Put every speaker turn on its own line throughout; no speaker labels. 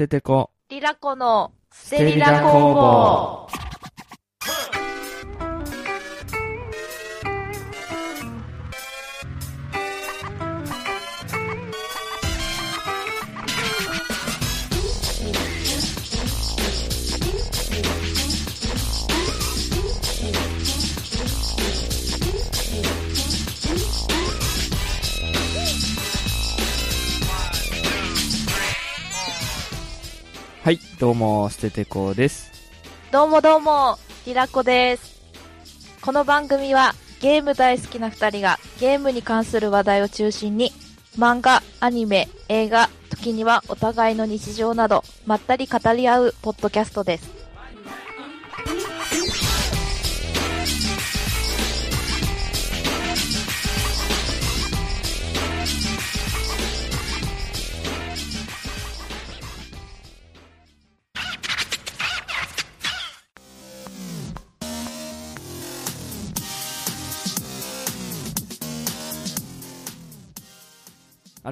ててこ、
リラコのス
ステリラ工房。はい、どうも、ステテコです。
どうもどうも、リラコです。この番組はゲーム大好きな二人がゲームに関する話題を中心に漫画、アニメ、映画、時にはお互いの日常などまったり語り合うポッドキャストです。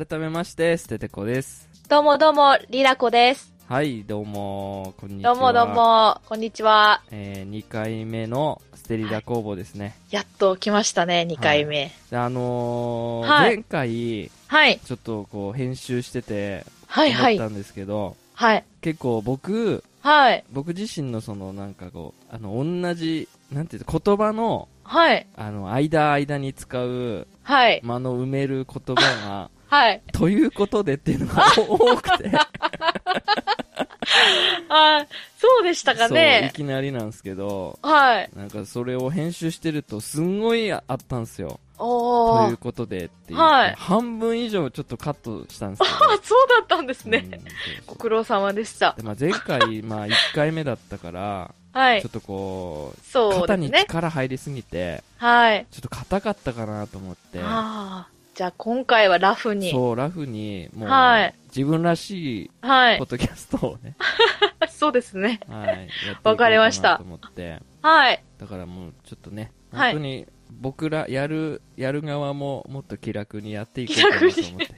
改めまして、ステテコです。
どうもどうも、リラコです。
はい、どうも、こんにちは。
どうもどう。も、こんにちは。
えー、2回目のステリラ工房ですね。
やっと来ましたね、2回目。
であのー
はい
前回、
はい、
ちょっとこう、編集してて、
はい、はい、
思ったんですけど、
はい、
結構僕、
はい、
僕自身のそのなんかこう、あの、同じ、なんていうの言葉の、
はい、あ
あの、間間に使う、
はい、
間の埋める言葉が、
はい。
ということでっていうのが多くて、
あーそうでしたか
そう、い
ね。
きなりなんですけど、
はい。
なんかそれを編集してるとすんごいあったんですよ。
おー
という。ことでっていう。
はい
半分以上ちょっとカットしたんですけど。
あ、そうだったんですね。ご苦労様でした。
でまあ、前回、まあ、1回目だったから、
はい
ちょっ。とこう、
そう
肩に。力入りすぎて、
はい。
ちょっと硬かったかなと思って、
ああ。じゃあ今回はラフに。
そう、ラフに、もう、
はい
自分らしい、
はい
ポッ。ドキャストをね、
そうですね。
はい、
わかりました
なと思って、
はい。
だからもう、ちょっとね、
はい
本当に、僕ら、やる、やる側ももっと気楽にやっていこうかなと思って。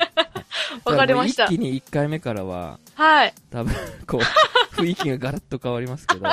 わかりました
一気に1回目からは、
はい。
多分、こう、雰囲気がガラッと変わりますけど、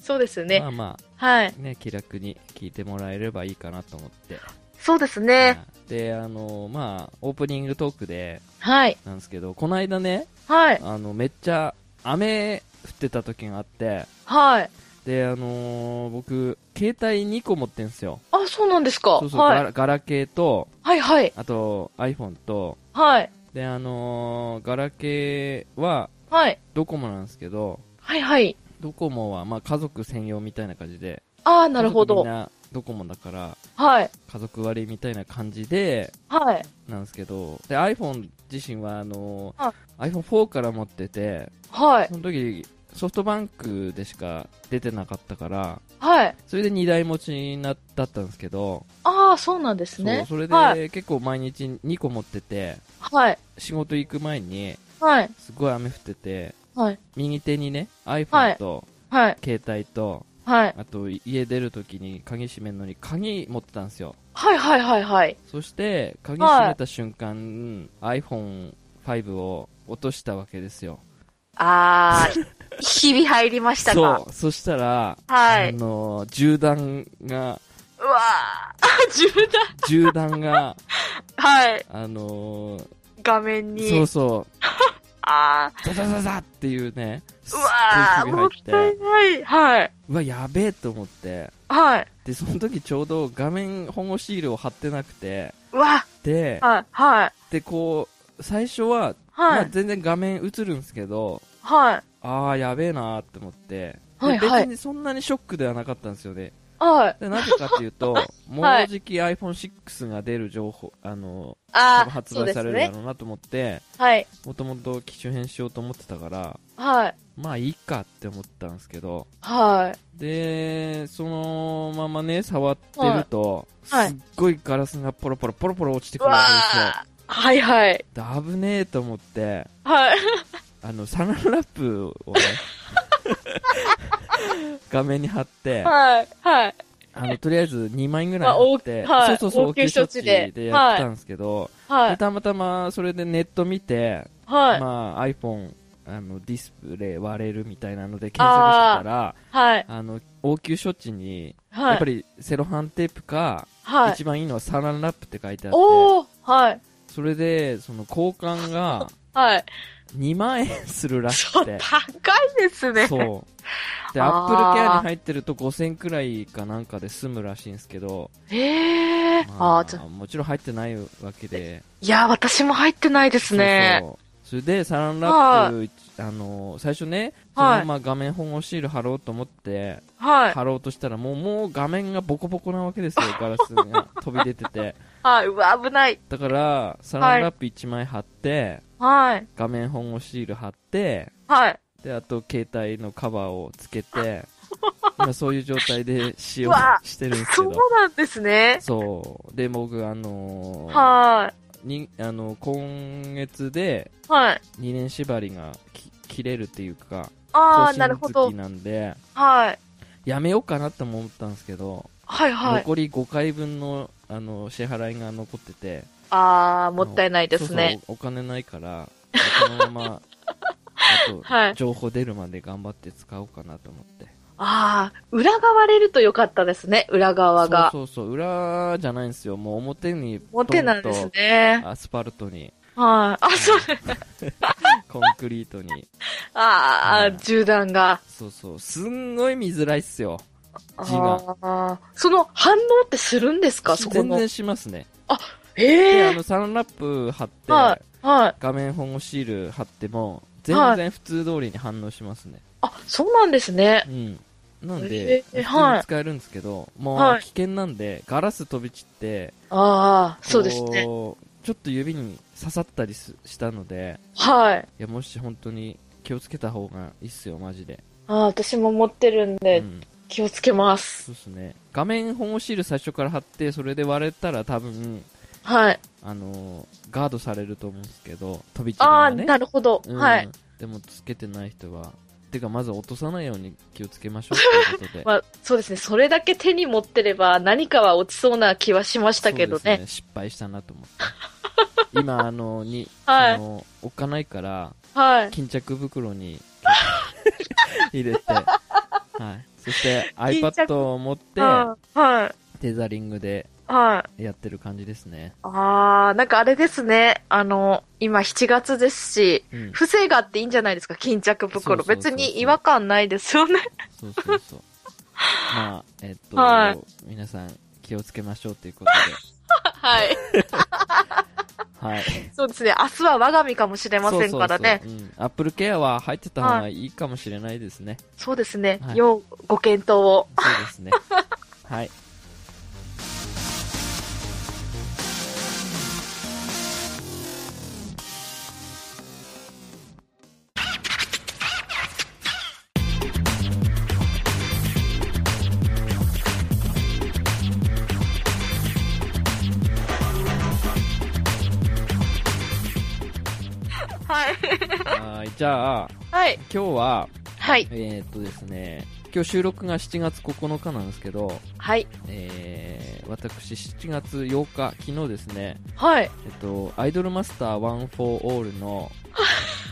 そうですよね
ま。あま
はい。
あ、ね、気楽に聞いてもらえればいいかなと思って。
そうですね。
はいで、あの、まあ、オープニングトークで、
はい。
なんですけど、この間ね、
はい。
あの、めっちゃ雨降ってた時があって、
はい。
で、あのー僕、携帯2個持ってんすよ。
あ、そうなんですか。
そうそう、
はい。
ガラガラケーと、
はい、はい。
あと iPhone と、
はい。
で、あのーガラケーは
はい。
ドコモなんですけど、
はい、はい。
ドコモはまあ家族専用みたいな感じで、
ああ、なるほど
家族みん。なドコモだから、
はい。
家族割みたいな感じで、
はい。
なんですけど、で、iPhone 自身はあのー
は
iPhone4 から持ってて、
はい。
その時、ソフトバンクでしか出てなかったから、
はい。
それで2台持ちになだったんですけど、
ああ、そうなんですね。
それで、
はい。
結構毎日2個持ってて、
はい。
仕事行く前に、
はい。
すごい雨降ってて、
はい。
右手にね、
は
iPhone
い
と、
はい。
携帯と、
はい。
あと家出るときに鍵閉めるのに鍵持ってたんですよ。
はい。はい。はい。はい。
そして、鍵閉めた瞬間、iPhone5 を落としたわけですよ。
あー、日々入りましたか。
そう。そしたら、あ
はい。
の、銃弾が、
うわー、銃弾。
銃弾が、
はい。
あのー
画面に。
そうそう、
あ
ザザザザっていうね、
うわー、もったいない。はい。
うわ、やべえと思って、
はい。
で、その時ちょうど画面保護シールを貼ってなくて、
うわ、
で、
はい。はい。
で、こう、最初は、まあ、
はい。
全然画面映るんですけど、
はい。
ああ、やべえなーって思って、で
はいはい
別にそんなにショックではなかったんですよね。
はい。
でなぜかっていうと、もうじき iPhone6 が出る情報、あの、多
あ
発売されるだ
ね。
ろうなと思って、
はい。
もともと機種変しようと思ってたから、
はい。
まあいいかって思ったんですけど、
はい。
で、そのままね、触ってると、
はい
すっごいガラスがポロポロポロポロ落ちてくるわけですよ。
ー。はいはい。
で危ねえと思って、
はい。
あの、サランラップをね、画面に貼って、
はい。はい。
あの、とりあえず2枚ぐらい
まあ
貼って、
大はい
そうそうそう、
応急処置で
でやってたんですけど、
はい。
でたまたまそれでネット見て、
はい。
まあ iPhone あのディスプレイ割れるみたいなので検索してたら
はい。
あの応急処置に、
はい。
やっぱりセロハンテープか、
はい。
一番いいのはサランラップって書いてあって
おーはい。
それでその交換が
はい。
2万円するらしくて
高いですね。
そうで
あー
アップルケアに入ってると5000くらいかなんかで済むらしいんですけど、
ええ
ま
あーちょ
もちろん入ってないわけで
いや、私も入ってないですね。
そうそれでサランラップ、あの最初ね、そのまま画面保護シール貼ろうと思って、
はい。
貼ろうとしたらもうもう画面がボコボコなわけですよ ガラスが飛び出てて
はい。うわ、危ない。
だからサランラップ1枚貼って、
はい。
画面保護シール貼って
はい。
であと携帯のカバーをつけて 今そういう状態で使用してるんですけ
そう
ど
なんですね。
そうで僕あのー
は
にあの今月で
い。はい。
2年縛りがき切れるっていうか
ああ、
更
なるほど。
なんで
はい。
やめようかなとも思ったんですけど、
はいはい。
残り5回分のあの支払いが残ってて
ああ、もったいないですね。
お金ないからこのまま あと、
はい
情報出るまで頑張って使おうかなと思って
ああ、裏が割れるとよかったですね、裏側が。
そうそうそう裏じゃないんですよもう表に
表なんですね
と。アスファルトに
はい。あ、そう。
コンクリートに
ああ、
はい
銃弾が。
そうそうすんごい見づらいっすよ字が
ああ。その反応ってするんですか？そこの。
全然しますね
え
であ
え
のサランラップ貼って、
はい。はい。
画面保護シール貼っても全然普通通りに反応しますね、
あ、そうなんですね。
うんなん
え
で、
ー
普通に使えるんですけど、も
はい
う危険なんで、ガラス飛び散って、
ああ、そうですね。
ちょっと指に刺さったりすしたので、
はい。
いや、もし本当に気をつけた方がいいっすよ、マジで。
ああ、私も持ってるん
う
で、
ん、
気をつけます。
そうっすね。画面保護シール最初から貼って、それで割れたら多分、
はい。
あのーガードされると思うんですけど、飛び散り
ああ、
がね。
なるほど。
うん
はい。。
でも、つけてない人は、てか、まず落とさないように気をつけましょう ということで。
まあ、そうですね。それだけ手に持ってれば何かは落ちそうな気はしましたけどね。
そうです失敗したなと思って。今、あの、に、
はい
その、置かないから、
はい。
巾着袋に入れて、はい。そして iPad を持って、
はい。はい。
テザリングで
はい。
やってる感じですね。
ああ、なんかあれですね。あの、今7月ですし、
うん。
不があっていいんじゃないですか、巾着袋。別に違和感ないですよね。
そうそうそう。まあ、えっと、
はい
皆さん気をつけましょうということ
はい。
で、はい。
そうですね。明日は我が身かもしれませんからね。
そうそうそう。うん。アップルケアは入ってた方がいいかもしれないですね。
そうですね。
はい
要ご検討を。
そうですね。はい。
はい。
はい。じゃあ、
はい。
今日は、
はい。
えーっとですね、今日収録が7月9日なんですけど、
はい。
えー、私7月8日、昨日ですね、
はい。
えっと、アイドルマスター1 for all の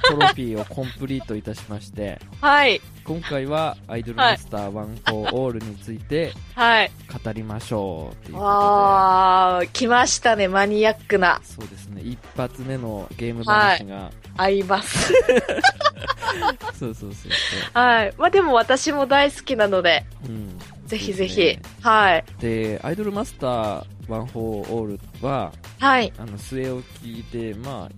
トロフィーをコンプリートいたしまして、
はい。
今回はアイドルマスター1 for all について
はい。
語りましょうということ
あー、来ましたね。マニアックな
で、。そうですね、一発目のゲーム話が、
合います。
そうそうそうそ
はい。まあでも私も大好きなので、
う、うん。
ぜひぜひ。
ね
はい。
で、アイドルマスター1 for all は、
はい。
あの、据え置きで、まあ、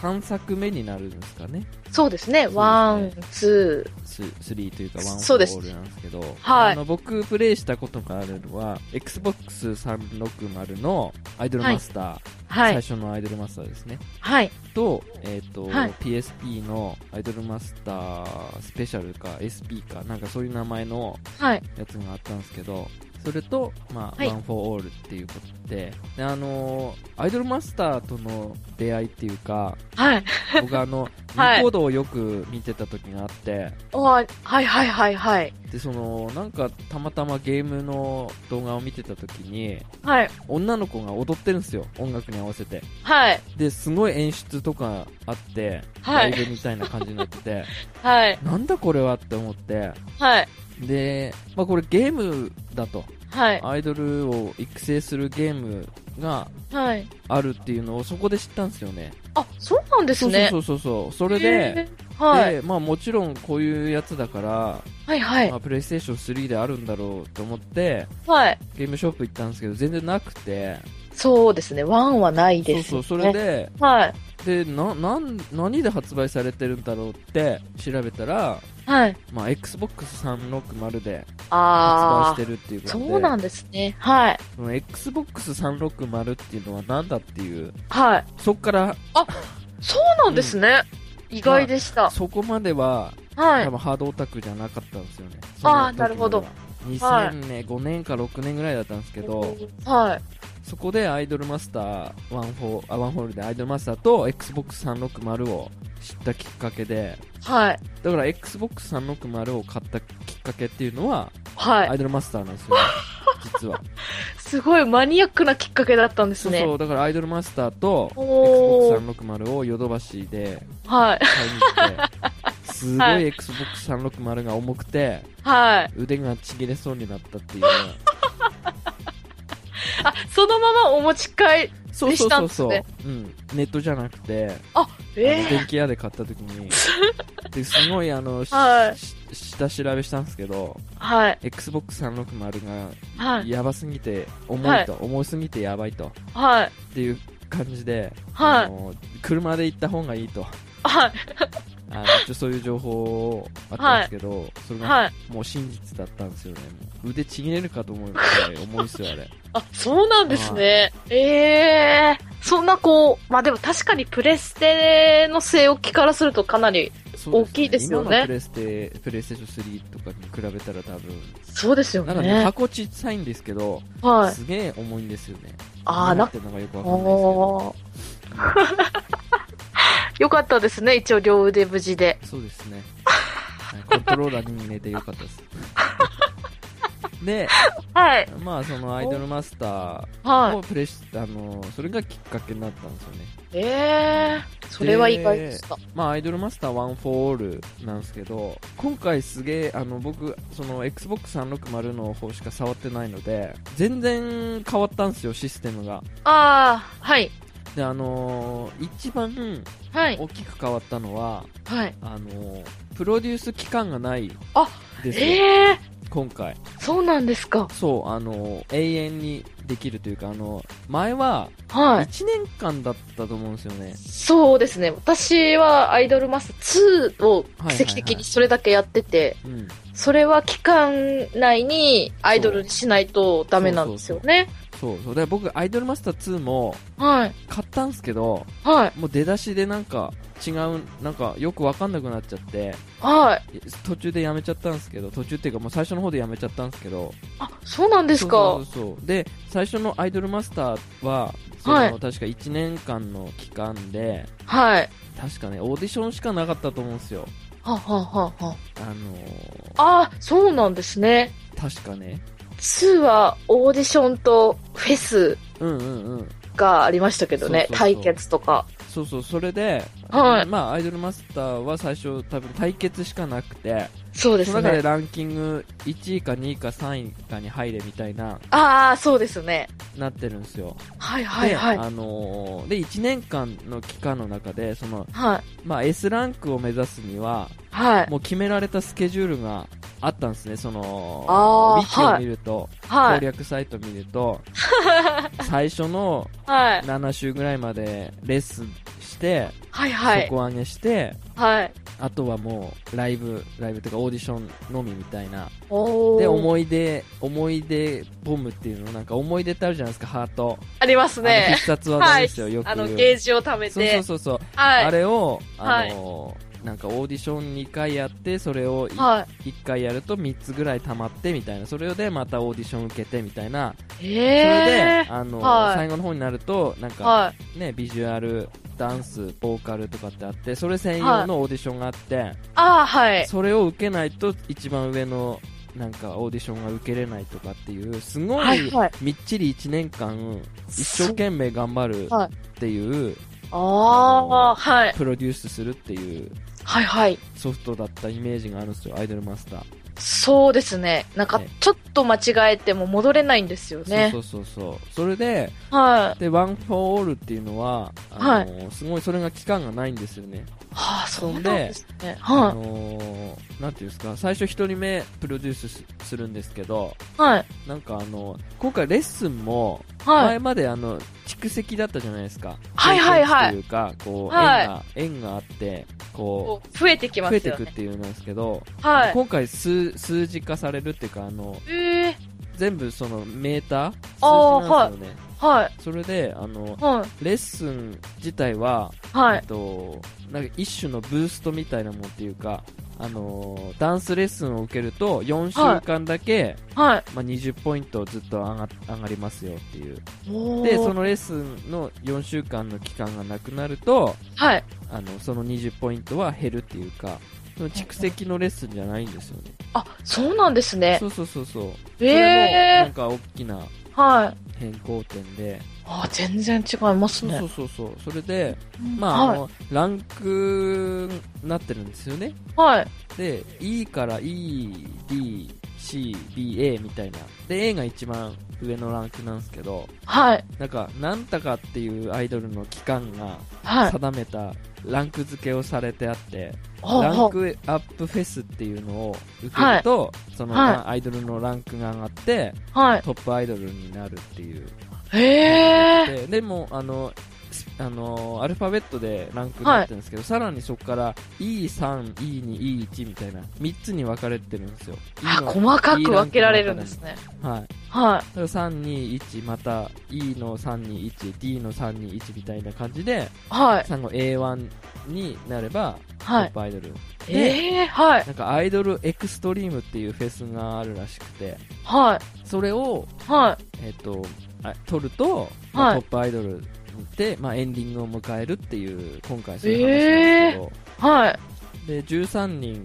3作目になるんですかね。
そうですね。ワン、ツ
ス3というか、ワンフォーオールなんですけど、
はい
あの僕、プレイしたことがあるのは、Xbox 360のアイドルマスター、
ー。はい。
最初のアイドルマスターですね。
はい。
と、えっ、と、
はい
PSP のアイドルマスタースペシャルか SP か、なんかそういう名前の
はい。
やつがあったんですけど、それと、まあ、
はい
ワン・フォー・オールっていうことで、であのーアイドルマスターとの出会いっていうか、
はい。
僕あの、
はい
ニコ動をよく見てた時があって、
おはいはいはいはい。
で、その、なんか、たまたまゲームの動画を見てた時に、
はい。
女の子が踊ってるんですよ、音楽に合わせて。
はい。
で、すごい演出とかあって、
はい
ライブみたいな感じになってて、
はい。
なんだこれはって思って、
はい。
で、まあこれゲームだと。
はい。
アイドルを育成するゲームが
はい。
あるっていうのをそこで知ったんですよね。
あ、そうなんですね。
そうそうそうそう。それ
へ
で、
ーはい。
で、まあもちろんこういうやつだから、
はいはい
ま。あプレイステーション3であるんだろうと思って、
はい。
ゲームショップ行ったんですけど、全然なくて、
そうですね。ワンはないです、ね。
そうそう、それ。で、
はい。
で、な、なん、何で発売されてるんだろうって調べたら、
はい。
まあ Xbox 360で発売
あ
してるっていう
あ。
ことで、
そうなんですね。はい。
その Xbox 360っていうのは何だっていう、
はい。
そっから、
そうなんですね。意外でした。
そこまでは、
はい
多。分ハードオタクじゃなかったんですよね。
あー
その時
なるほど
は。2000年、5年か6年ぐらいだったんですけど、
はい。
そこでアイドルマスターワンフォー、あ、ワンホールでアイドルマスターと Xbox 360を知ったきっかけで、
はい。
だから Xbox 360を買ったきっかけっていうのは、
はい。
アイドルマスターなんですよね。実は。
すごいマニアックなきっかけだったんですね。
そうだからアイドルマスターと
おー
Xbox 360をヨドバシで
はい。
買いに行って、すご
はい
い Xbox 360が重くて、
はい。
腕がちぎれそうになったっていう。
あ、そのままお持ち帰り。
そうそうそうそう、うん。ネットじゃなくて、
あ、え
電気屋で買った時に、ですごいあの、し
はい
し下調べしたんですけど、
ー、はい。
Xbox 360が
はい。
やばすぎて、重いと、重すぎてやばいと、っ
はい。
ていう感じで、
はい
あの車で行った方がいいと、
はい。
あのちょそういう情報あったんですけど、それが
はい。
もう真実だったんですよね。腕ちぎれるかと思うぐらい重いっすよ、あれ。
あ、そうなんですね。ええー。そんなこう、まあでも確かにプレステの据え置きからするとかなり、大きいですよね
今のプレステ、プレイステーション3とかに比べたら多分、
そうですよ
なんかね、
ね。
箱ちっさいんですけど、
はい。
すげえ重いんですよね。
あー
何ってのがよくわかんないですけど。
よかったですね、一応両腕無事で。
そうですね。はいコントローラーに入れてよかったです。で、
はい。
まあそのアイドルマスター
は
をプレイし、あの、それがきっかけになったんですよね。
い。ええー。それは意外でした。
まあアイドルマスター1 for all なんですけど、今回すげえ、あの僕、その Xbox 360の方しか触ってないので、全然変わったんですよ、システムが。
ああ、はい。
で、あのー一番
はい。
大きく変わったのは、
はい。
あのープロデュース期間がない
あ
ですよ、
ええ
今回。
ー。そうなんですか。
そう、あのー永遠にできるというか、あの前は
はい。
1年間だったと思うんですよね。
そうですね。私はアイドルマスター2を奇跡的にそれだけやってて、
うん。
それは期間内にアイドルにしないとダメなんですよね。
そうそう。で、僕、アイドルマスター2も
はい。
買ったんですけど、
はい。
もう出だしでなんか違う、なんかよくわかんなくなっちゃって、
はい。
途中でやめちゃったんですけど、途中っていうかもう最初の方でやめちゃったんですけど、
あ、そうなんですか？
そうそうそうで、最初のアイドルマスターは、その、
はい
確か1年間の期間で、
はい。
確かね、オーディションしかなかったと思うんですよ。
はははは
あのー、
あ、そうなんですね。
確かね。
2はオーディションとフェス。がありましたけどね。対決とか。
そうそう、それで、
はい
まあ、アイドルマスターは最初多分対決しかなくて、
そうです
その中で
ね。
ランキング1位か2位か3位かに入れみたいな、
ああ、そうですね。
なってるんですよ。
はいはいはい。
で、あのーで、1年間の期間の中で、その、
はい。
まあ、S ランクを目指すには、
はい。
もう決められたスケジュールがあったんですね、その、ウィキを見ると、
はい。
攻略サイト見ると、最初の
はい。
7週ぐらいまでレッスンして、
はいはい。
底上げして、
はい。
あとはもう、ライブ、ライブというかオーディションのみみたいな。で、思い出、思い出ボムっていうの、なんか思い出ってあるじゃないですか、ハート。
ありますね
必。殺技
はい
ですよ、よ。く
あの。ゲージを貯め
そう
て。
そうそうそう。
はい。
あれを、あのなんかオーディション2回やってそれを
はい。
1回やると3つぐらい溜まってみたいなそれでまたオーディション受けてみたいなそれで
え
あの、
はい
最後の方になるとなんか、
はい。
ね、ビジュアルダンスボーカルとかってあってそれ専用のオーディションがあって、
ああ、はい。
それを受けないと一番上のなんかオーディションが受けれないとかっていうすご
はいい、はい。
みっちり1年間一生懸命頑張る
はい
っていう
ああ、はい。
プロデュースするっていう
はい、はい。
ソフトだったイメージがあるんですよアイドルマスター、
そうですね。なんか
ね、
ちょっと間違えても戻れないんですよね。
そうそうそうそうそれで
は
でワン・フォー・オールっていうのはあの、すごいそれが期間がないんですよね
い。はあ、そうなん
で
ですね。
あ
は
のーなんていうんですか最初一人目プロデュースすするんですけど
い。はい。
なんかあの今回レッスンも
はい。
前まであの蓄積だったじゃないですか
はいはいはい
というかこう
はい
縁が縁があってこ
こう増えてき
う増えて。くっていうなんですけど
はい。
今回数数字化されるっていうかあの
ええ
全部そのメーター
あー
数字なんですよね
はい。
それであの
はい。
レッスン自体は
はい
えっ。と、なんか一種のブーストみたいなもんっていうか、あのーダンスレッスンを受けると4週間だけ、
はい。
まあ、20ポイントずっと上が上がりますよっていうでそのレッスンの4週間の期間がなくなると
はい。
あのその20ポイントは減るっていうかその蓄積のレッスンじゃないんですよね
あ、そうなんですね
そ。うそうそうそうそ
え
れもな
え
んか大きな
はい。
変更点で
あ、全然違いますね。
そうそうそうそれで
うん
まあ、あ
はい。
のランクになってるんですよね
はい。
で E から EDCBA みたいなで A が一番上のランクなんですけど
はい。
なんかなんたかっていうアイドルの機関が
はい。
定めたランク付けをされてあって、ランクアップフェスっていうのを受けると、その、
はい
アイドルのランクが上がって
はい。
トップアイドルになるっていう
へえ。
ででもあのスあのアルファベットでランクになってるんですけど、さらにそこから E3、E2、E1 みたいな3つに分かれてるんですよ。
あ、
E の
細かく分けられるんですね。
はい。
は
だから3、2、1、また E の3、2、1、D の3、2、1みたいな感じで、
い。はい。
最後 A1 になればト
はい。
ップアイドル。で、
ええはい。
なんかアイドルエクストリームっていうフェスがあるらしくて、
はい。
それを、
はい。
えっ、と、あ撮ると、まあ
はい
トップアイドルで、まあ、エンディングを迎えるっていう、今回そういう話なんですけど、
はい。
で、13人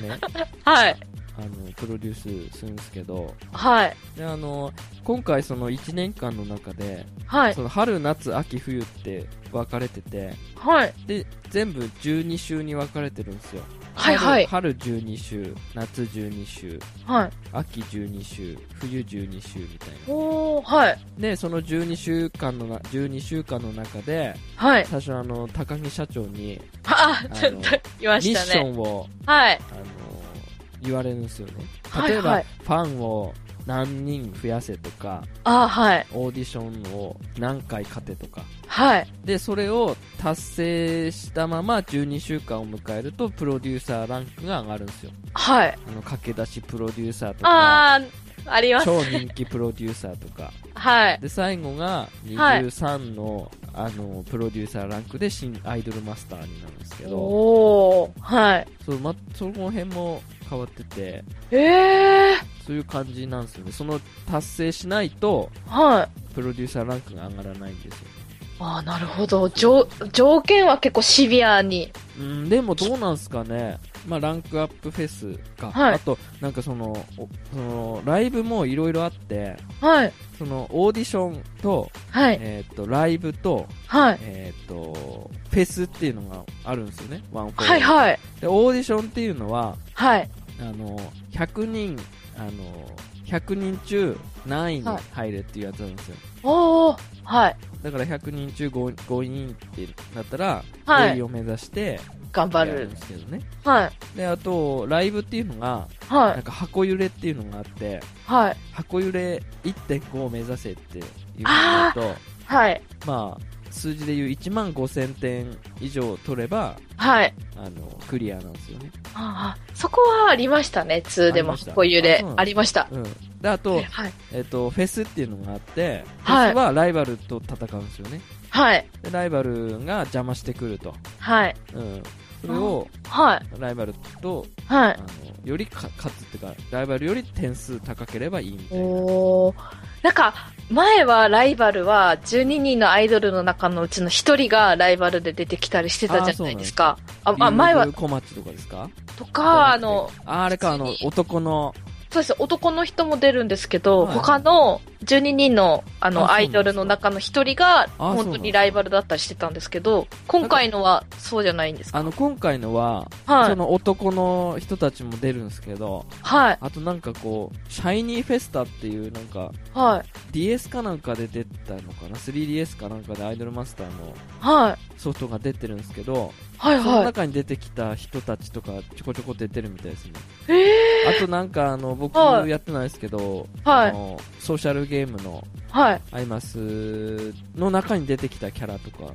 でね、
はい。
あの、プロデュースするんですけど、
はい。
で、あの、今回その1年間の中で、
はい。
その春、夏、秋、冬って分かれてて、
はい。
で、全部12週に分かれてるんですよ。
はい。はい。
春春12週、夏12週、
はい。
秋12週、冬12週みたいな。
おー、はい。
で、その12週間のな、12週間の中で、
はい。
最初あの、高木社長に、
あ
あ、の
ちょっと言ま
ミッ
した
ショ
ね。
ンを、
はい。
あの、言われるんですよね。
はい
例えば、
はい
ファンを何人増やせとか、
あ、はい。
オーディションを何回勝てとか。
はい。
で、それを達成したまま12週間を迎えると、プロデューサーランクが上がるんですよ。
はい。
あの、駆け出しプロデューサーとか、
あー、あります。
超人気プロデューサーとか。
はい。
で、最後が23の、あの、プロデューサーランクで新アイドルマスターになるんですけど、
おー、はい。
そう、ま、その辺も変わってて、
えー、
そういう感じなんですよね。その達成しないと、
はい。
プロデューサーランクが上がらないんですよ。
あー、なるほど。条、条件は結構シビアに。
うん、でもどうなんすかね。まあ、ランクアップフェスか。
はい
あと、なんかその、おその、ライブもいろいろあって、
はい。
その、オーディションと、
はい。
えっ、と、ライブと、
はい。
えっ、と、フェスっていうのがあるんですよね。ワンフォー
はい。はい。
で、オーディションっていうのは、
はい。
あの、100人、あの、100人中何位に
はい
入れっていうやつなんですよ。
おー、はい。
だから100人中 5, 5人ってなったら、
はい
5位を目指して
頑張る
やるん。ですけどね。
はい。
で、あと、ライブっていうのが、
は
なんか箱揺れっていうのがあって、
い。はい。
箱揺れ1.5を目指せっていうのだと、
はい。
まあ、数字で言う1万5000点以上取れば、
はい。
あの、クリアなんですよね。
ああ、そこはありましたね、2でもこういうで
あ
りました。
うん。で、あと、
はい。
えっ、と、フェスっていうのがあって、
はい
フェスはライバルと戦うんですよね。
はい。
で、ライバルが邪魔してくると。
はい。
うん。それを
はい。
ライバルと
はい
あ。のよりか勝つっていうかライバルより点数高ければいいみたいな
おー。なんか、前はライバルは12人のアイドルの中のうちの1人がライバルで出てきたりしてたじゃないですか。あ、あ、前は
小町とかですか？
とか、あの、
ああれかあの男の
そうです。男の人も出るんですけど、
はい
他の12人のあの
あ
アイドルの中の一人が
あ
本当にライバルだったりしてたんですけど、今回のはそうじゃないんですか？
あの今回のは、
はい。
その男の人たちも出るんですけど
はい。
あとなんかこうシャイニーフェスタっていうなんか
はい。
DS かなんかで出たのかな？3DS かなんかでアイドルマスターの
はい。
ソフトが出てるんですけど、
はい。
その
は
中に出てきた人たちとかちょこちょこ出てるみたいですね。
い。え
あとなんかあの僕
はい
やってないですけど、
はい
あのソーシャルゲームの
ー、はい。
アイマスの中に出てきたキャラとか、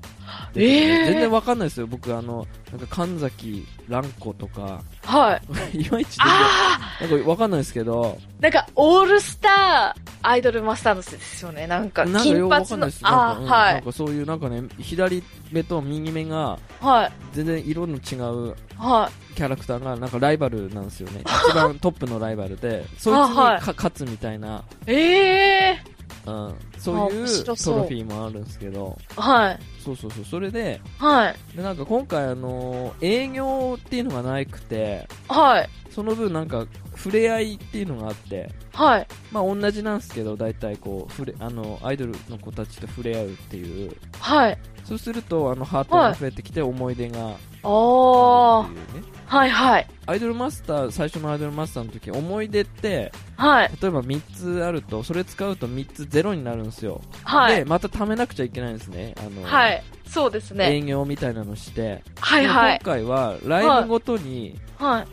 えー
全然わかんないですよ。僕あの、なんか神崎蘭子とか、
はい。
いまいちなんかわかんないですけど、
ーなんか、オールスターアイドルマスターのですよね。なんか、金髪の
んないです。なんかうん
はい。
なんかそういうなんかね、左目と右目が
はい。
全然色の違う
はい。
キャラクターがなんかライバルなんですよね。一番トップのライバルで、そいつにか勝つみたいな、
ええ
うん、そうい
面
うトロフィーもあるんですけど、
ー。はい。
そうそうそう、それで、
はい。
でなんか今回あの営業っていうのがなくて、
はい。
その分なんか触れ合いっていうのがあって、
はい。ま
まあ同じなんですけど、大体こう、触れ、あの、アイドルの子たちと触れ合うっていう、
はい。
そうすると、あの、ハートが増えてきて思い出がある。っていうね。
はいはい。
アイドルマスター、最初のアイドルマスターの時、思い出って、
はい。
例えば3つあると、それ使うと3つゼロになるんですよ。で、
はい。
また貯めなくちゃいけないんですね。あの、
はい。そうですね。
営業みたいなのして。
はいはい
で今。回は、ライブごとに
はい。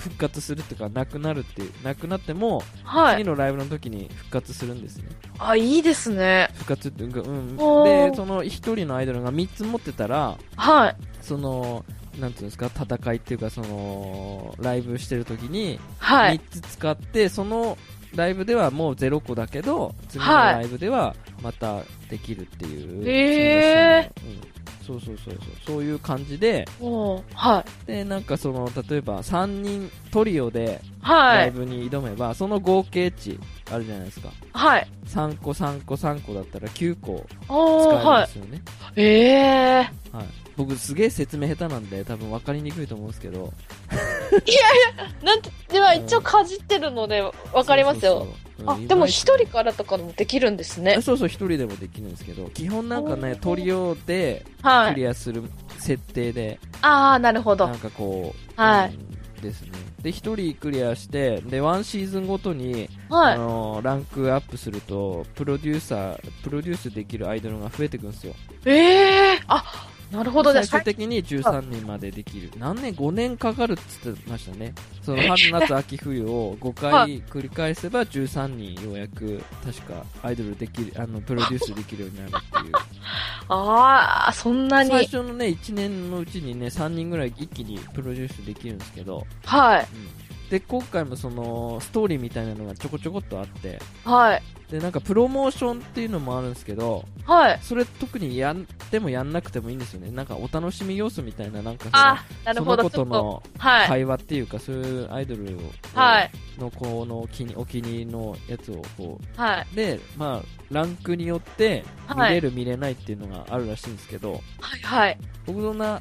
復活するっていうか、なくなるっていう、なくなっても、
はい。
次のライブの時に復活するんですね。
あ、いいですね。
復活っていうか、うん。で、その一人のアイドルが3つ持ってたら、
はい。
その、なんていうんですか、戦いっていうか、その、ライブしてる時に、3
はい。
つ使って、そのライブではもう0個だけど、次の
はい
ライブではまたできるっていう。
へ
そんなうんそうそうそうそう。そういう感じで、
は
で、なんかその、例えば3人トリオで
い。はい。
ライブに挑めば、その合計値あるじゃないですか。
はい。
3個3個3個だったら9個使えるん
は
ですよね。
い。ええ
はい。僕すげえ説明下手なんで多分分かりにくいと思うんですけど。
ー。なんて、では一応かじってるので、わかりますよ。あ、
うん
でも一人からとかでもできるんですね
あ。そうそう、一人でもできるんですけど、基本なんかね、トリオでク
はい。
リアする設定で、
あー、なるほど
な。んかこう、
はい
うんですね。で、一人クリアして、で、ワンシーズンごとに、あ
はい。
のーランクアップすると、プロデューサー、プロデュースできるアイドルが増えていくんですよ。
ええー。あ、なるほど。
最終的に13人までできる。何年 ?5 年かかるって言ってましたね。その春、夏、秋、冬を5
は
回繰り返せば13人ようやく、確かアイドルできる、あの、プロデュースできるようになるっていう。
あー、そんな
最
に。
初のね、1年のうちにね、3人ぐらい一気にプロデュースできるんですけど、
はい。
うんで、今回もその、ストーリーみたいなのがちょこちょこっとあって、
はい。
で、なんかプロモーションっていうのもあるんですけど、
はい。
それ特にやってもやんなくてもいいんですよね。なんかお楽しみ要素みたいな、なんかその
あ、なるほど。
その子と。の
はい。
会話っていうか、そういうアイドルを、
はい。
の子のお気にお気に入りのやつをこ
はい。
う、で、まあ、ランクによって見
はい
れる見れないっていうのがあるらしいんですけど、
はい。はい。
僕そんな、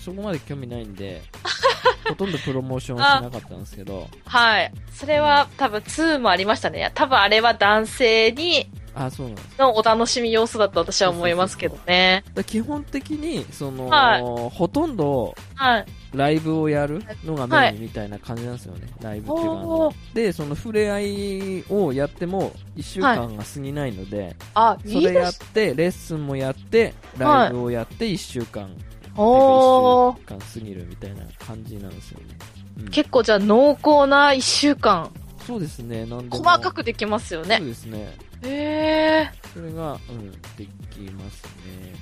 そこまで興味ないんで、ほとんどプロモーションはしなかったんですけど、
はい。それは多分2もありましたね。多分あれは男性に
あ、そうなんです。
のお楽しみ要素だと私は思いますけどね。
だ基本的に、その、
はい
ほとんど
はい。
ライブをやるのがメインみたいな感じなんですよね、ライブっていうかあ
お
の
ー。
で、その触れ合いをやっても1週間が過ぎないので、
あ、
それやっ。て、レッスンもやって、ライブをやって1週間、
おー。
1週間過ぎるみたいな感じなんですよね。うん
結構じゃあ濃厚な1週間、
そうですね、なんでも
細かくできますよね
そう。ですね。
へえ。
それが、うん、できますね。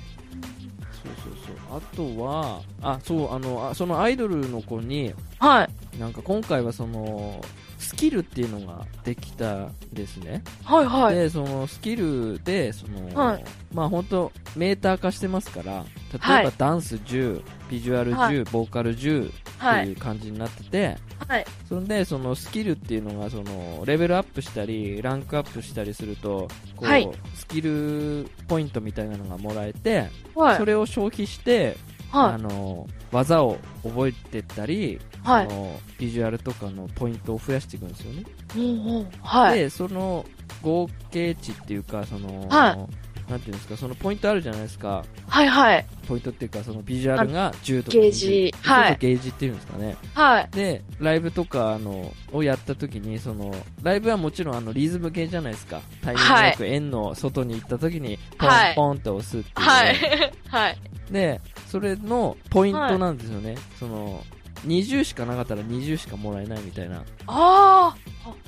そうそうそう。あとは、あ、そう、あの、あそのアイドルの子に、
はい。
なんか今回はその、スキルっていうのができたんですね。
はいはい。
で、そのスキルで、その、
はい
まあ本当メーター化してますから、例
はい
えばダンス10、ビジュアル10、
はい
ボーカル10
はい。
っていう感じになってて、
はい。
それで、そのスキルっていうのが、その、レベルアップしたり、ランクアップしたりすると、こう、
はい
スキルポイントみたいなのがもらえて、
はい
そ。れを消費して、あ
はい。
の、技を覚えてったり、
はい
その、ビジュアルとかのポイントを増やしていくんですよね。
うんうんはい。
で、その合計値っていうか、その、
はい
なんていうんですか、そのポイントあるじゃないですか。
はいはい。
ポイントっていうか、そのビジュアルが10とか
ゲージ
20
はい
ゲージっていうんですかね。
はい。
で、ライブとか、あの、をやった時に、その、ライブはもちろん、あの、リズム系じゃないですか。タイミングよく円の外に行った時に、ポン
はい
ポンって押すっていう。
はい。はい。
で、それのポイントなんですよね。その、20しかなかったら20しかもらえないみたいな。
あ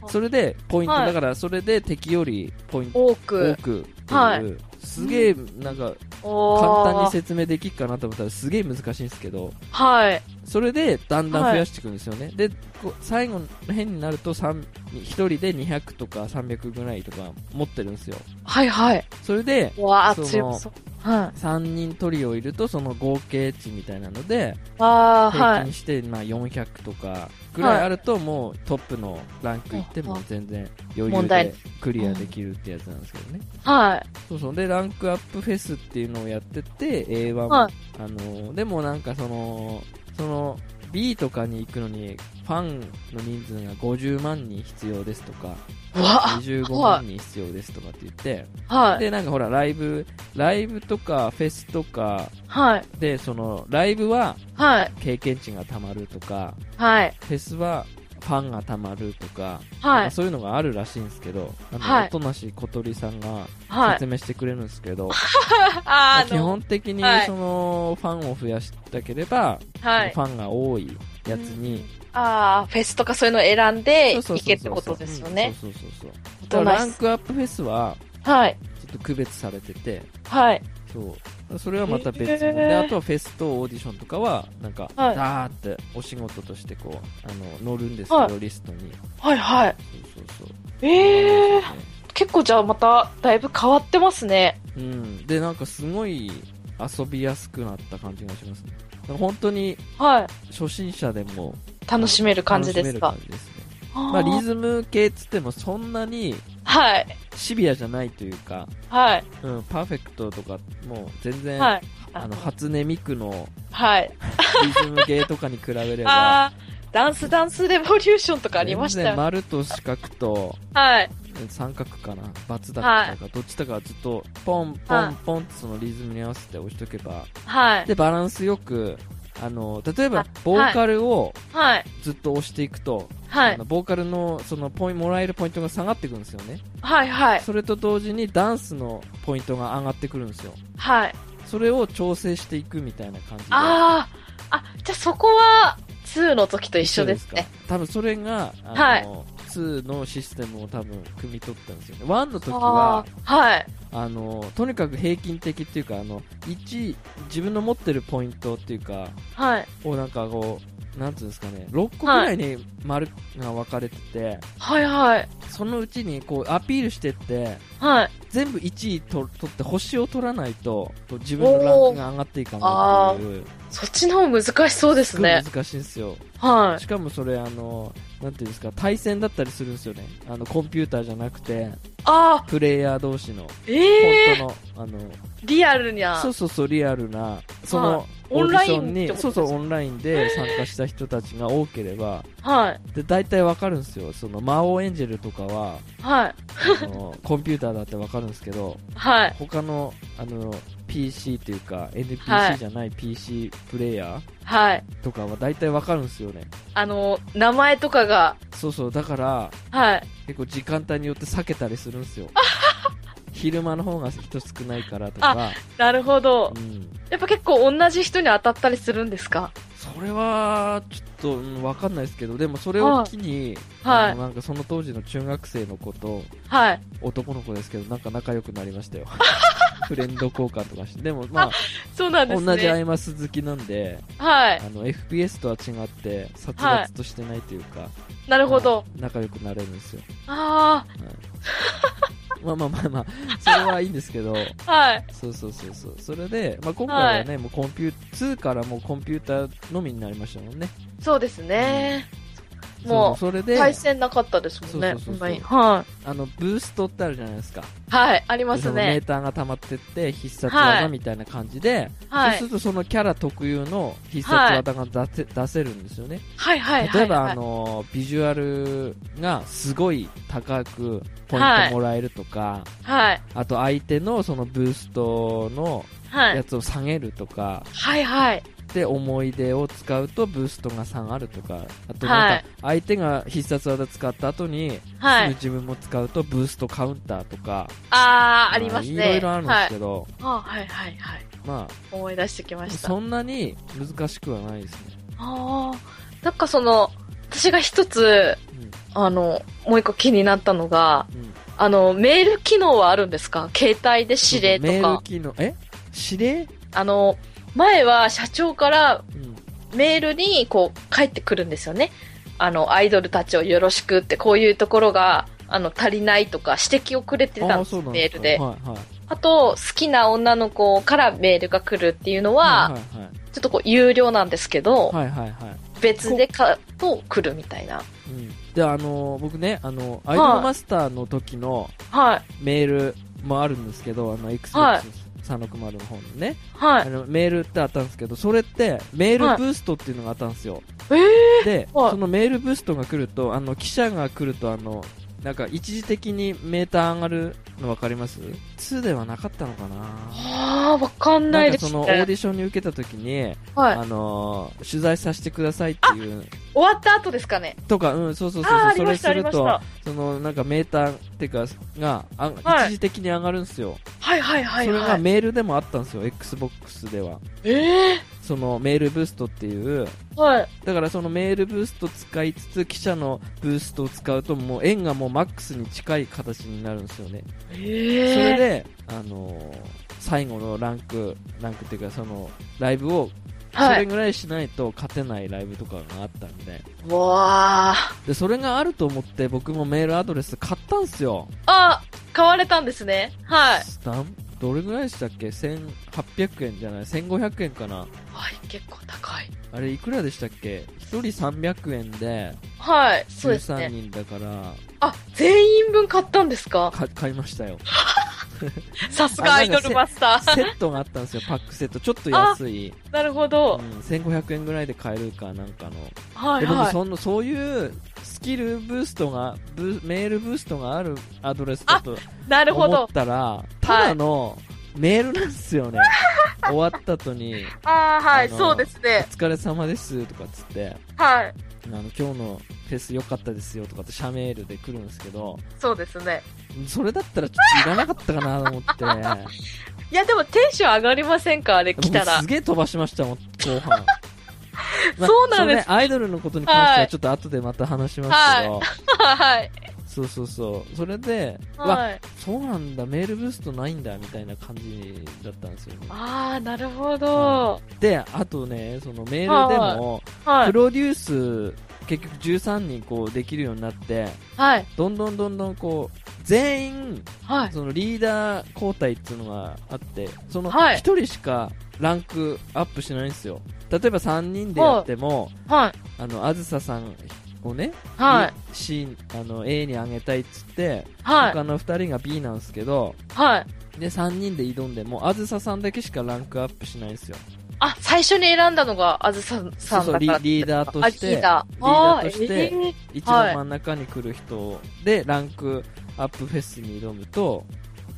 あ。
それで、ポイント、
はい
だから、それで敵よりポイント多
多く。
くっていう、
はい
すげえ、なんか、
お
簡単に
ー
説明できるかなと思ったら、すげえ難しいんですけど、
はい。
それでだんだん増やしていくんですよね。で、こう最後の辺になると、1人で200とか300ぐらいとか持ってるんですよ。
はいはい。
それで、
わあ、
その
強そう。はい。
3人トリオいると、その合計値みたいなので。平均して、まあ400とかぐらいあると、もうトップのランクいっても全然余裕でクリアできるってやつなんですけどね。
はい。
そうそう。で、ランクアップフェスっていうのをやってて、A1 も、
はい
あの、でもなんかその、その、B とかに行くのに、ファンの人数が50万人必要ですとか、
うわ
25万人必要ですとかって言って、
はい。
で、なんかほら、ライブ、ライブとかフェスとか
はい。
で、その、ライブは
はい。
経験値がたまるとか、
はい。
フェスはファンがたまるとか、
はい。
そういうのがあるらしいんですけど、あの、
はい
おとなしい小鳥さんが
はい。
説明してくれるんですけど、
あー
基本的に
はい
そのファンを増やしたければ、
はい
フ。ァンが多いやつに、
ああ、フェスとかそういうのを選んで
そうそうそうそう
行けってことですよね。
うんそうそうそうそう
お
だからランクアップフェスは
はい。
ちょっと区別されてて
はい。
そうそれはまた別
へー。
物であとはフェスとオーディションとかはなんか、
はい。
ダーってお仕事としてこうあの乗るんですけど、
はい。
リストに。
はいはい。
そうそうそう。
ええー。結構じゃあまただいぶ変わってますね。
うん。でなんかすごい遊びやすくなった感じがしますね。本当に
はい。
初心者でも
楽しめる感じですか？
楽しめる感じですね
ま
まあ、リズム系っつってもそんなに
はい。
シビアじゃないというか、
はい。
うん、パーフェクトとかもう全然、
はい。
あの初音ミクの
はい。
リズム系とかに比べれば
ダンスダンスレボリューションとかありましたよね。
丸と四角と
はい。
三角かな×だったか、どっちだかずっとポンポンポンってそのリズムに合わせて押しとけば
はい。
でバランスよくあの例えば
あ
ボーカルを
はい。
ずっと押していくと、
はい
あの。ボーカルのそのポインもらえるポイントが下がっていくんですよね
はい。はい。
それと同時にダンスのポイントが上がってくるんですよ
はい。
それを調整していくみたいな感じで
ああ、あ、じゃあそこは2の時と一緒ですね。
か多分それがあの、
はい
2のシステムを多分組み取ったんですよね1の時
あ
は
ーはい。
あのとにかく平均的っていうかあの1自分の持ってるポイントっていうか
はい。
をなんかこうなんつうんですかね6個ぐらいに丸が分かれてて、
はいはい。
そのうちにこうアピールしてって
はい。
全部1位と取って星を取らないと自分のランクが上がっていかないっていう
そっちの方難しそうですね。
難しいんですよ
は
しかもそれあのなんていうんですか対戦だったりするんですよねあのコンピューターじゃなくて
い。ああ、
プレイヤー同士の
ええ
本当のあの
リアルにゃ。
そうそうそうリアルなそ
はい
のオーディション
ラインってこと
そうそうオンラインで参加した人たちが多ければ
はい。
で大体わかるんですよその魔王エンジェルとかは
はい。
あのコンピューターだってわかるんですけど
はい。
他のあの PC っていうか
は
NPC
い。
じゃない PC プレイヤー
はい。
とかは大体わかるんですよね。
あの、名前とかが、
そうそうだから
はい。
結構時間帯によって避けたりするんですよ。昼間の方が人少ないからとか、
なるほど。
う。ん、
やっぱ結構同じ人に当たったりするんですか？
そそれはちょっとうんわかんないですけど。でもそれを機に、なんかその当時の中学生の子と
はい。
男の子ですけどなんか仲良くなりましたよ フレンド交換とかしてでもまあ
そうなんですね。
同じアイマス好きなんで
はい。
あの FPS とは違って殺伐としてないというか、
なるほど。
はい仲良くなれるんですよ
あ
まあまあまあまあそれはいいんですけど
あ、はい。
そうそうそうそうそれで、まあ、今回はね、もうコンピュー2からもうコンピューターのみになりましたもんね
そうですね。もう、
そうそれで
対戦なかったですもんね。
そうそう
はい。
あのブーストってあるじゃないですか
はい、あります
そのメ
ね
ー。ターが溜まってって必殺
はい
技みたいな感じで、
はい
そうす。るとそのキャラ特有の必殺技が出せ,、出せるんですよね
はい、はい、はい。
例えば、
はい
あのビジュアルがすごい高くポイントもらえるとか、
はい。
あと相手のそのブーストの
はい。
やつを下げるとか、
はい、はい。
で思い出を使うとブーストが下がるとかあと
は
ないんか相手が必殺技使った後に、
はい。
すぐ自分も使うとブーストカウンターとか
あー、ありますね。
いろいろあるんですけ
ど。
ど、
はい、はい、はい、はい。
ま
思い出してきま
あ
した。
そんなに難しくはないですね、
あー。なんかその、私が一つ、あの、もう一個気になったのが、
うんうん、
あの、メール機能はあるんですか？携帯で指令と
メール
か。
機能え？指令、
あの、前は社長から
うん
メールにこう返ってくるんですよね。あの、アイドルたちをよろしくって、こういうところが、あの、足りないとか指摘をくれてたんです
そうなんか
メールで。
はいはい
あと、好きな女の子からメールが来るっていうのは、
はいはい
ちょっとこう、有料なんですけど、
はいはいはいはい
別でか、と来るみたいな。
うん、であの僕ねあのアイドルマスターの時の
はい。
メールもあるんですけどあの Xbox360 の方のね、
はい。
あのメールってあったんですけどそれってメールブーストっていうのがあったんですよ、
えー、
で、
はい。
そのメールブーストが来るとあの記者が来るとあのなんか一時的にメーター上がるの分かります ?2 ではなかったのかな
あー、わかんないです
なんかそのオー
ね。
ディションに受けた時に、
はい。
あのー取材させてくださいっていう
終わった後ですかね。
とか、うん、そうそうそう
あー、あ
そう、それすると。そのなんかメーターっていうか、が、あ
はい
一時的に上がるんですよ。
はいはいはい
それ
はい。
がメールでもあったんですよ、Xbox では。
え
そのメールブーストっていう、
ー、はい。
だからそのメールブースト使いつつ、記者のブーストを使うと、もう円がもうマックスに近い形になるんですよね。
え
そ
ー、
れで、あのー最後のランク、ランクっていうか、その、ライブを、そ
はい。
れぐらいしないと勝てないライブとかがあったんで、
うわー。
で、それがあると思って僕もメールアドレス買ったんすよ。
あ、買われたんですね。はい。
どれぐらいでしたっけ ?1800 円じゃない ?1500 円かな？
はい、結構高い。
あれいくらでしたっけ ?1 人300円で
はい、そうです
13
ね。
人だから、
あ、全員分買ったんですか？
か買いましたよ。
さすがアイドルマスター。
セットがあったんですよ、パックセット。ちょっと安い。
なるほ
う
ど。
ん、1500円ぐらいで買えるかなんかの。
はいはい。
で僕その、そういうスキルブーストが、ブメールブーストがあるアドレスだと
なるほど
思っ。たら、ただのメールなんですよね。終わった後に、
あー、はい、そうです
お
ね。
疲れ様ですとかっつって、
はい。
あの、今日のフェス良かったですよとかってシャメールで来るんですけど、
そうですね。
それだったらちょっといらなかったかなと思って、
いや、でもテンション上がりませんか？あれ来たら
僕す。げえ飛ばしましたもん、後半。ま あ
そうなんです
ね、アイドルのことに関してはちょっと後でまた話しますけど、
はい。
そうそうそう。それで、わ、
はい。
そうなんだ、メールブーストないんだ、みたいな感じだったんですよね。
あー、なるほど。
で、あとね、そのメールでも、
はい。
プロデュース、結局13人こうできるようになって、
はい。
どんどんどんどんこう、全員、
はい。
そのリーダー交代っていうのがあって、その
はい
1人しかランクアップしないんですよ。例えば3人でやっても、
はい。
あの、あずささんをね、
はい。
C、あの、A に上げたいっつって、
はい。
他の2人が B なんですけど、
はい。
で、3人で挑んでも、あずささんだけしかランクアップしないんですよ。
あ、最初に選んだのがあずささんだ
そうそうリ
から。
リーダーとして
あリーダー。
として一番真ん中に来る人で、ランクアップフェスに挑むと、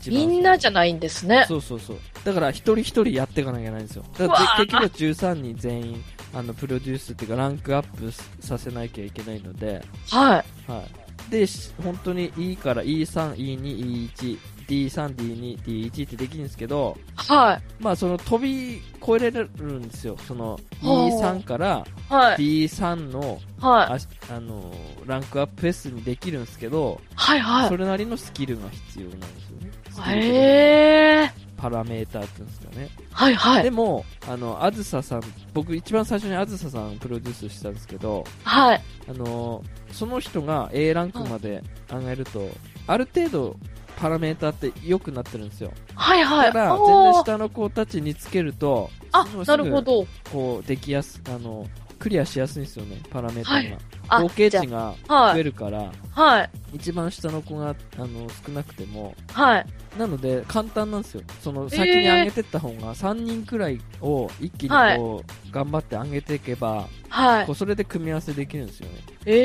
みんなじゃないんですね。
そうそうそう。だから一人一人やっていかなきゃいけないんですよ。だから結局は13人全員、あの、プロデュースっていうかランクアップさせなきゃいけないので、
はい。
はい。で、し本当に E から E3、E2、E1、D3、D2、D1 ってできるんですけど、
はい。
まあその飛び越えれるんですよ。その
ほう
E3 から
はい。
D3 の
はい。
ああのランクアップフェスにできるんですけど、
はい。はい
そ。れなりのスキルが必要なんですよね。
え。
パラメーターって言うんですかね。
はい。はい。
でも、あの、あずささん、僕一番最初にあずささんプロデュースしたんですけど、
はい。
あの、その人が A ランクまで上げると、ある程度パラメーターって良くなってるんですよ。
はい。はい。
だから、全然下の子たちにつけると、
あなるほど。
こう、できやす、あの、クリアしやすいんですよね、パラメーターが。
あ
合計値が。増えるから、
はい。
一番下の子が、あの、少なくても、
はい。
なので、簡単なんですよ。その、先に上げてった方が、3人くらいを一気にこう、頑張って上げていけば、
はい
こ。うそれで組み合わせできるんですよね。
え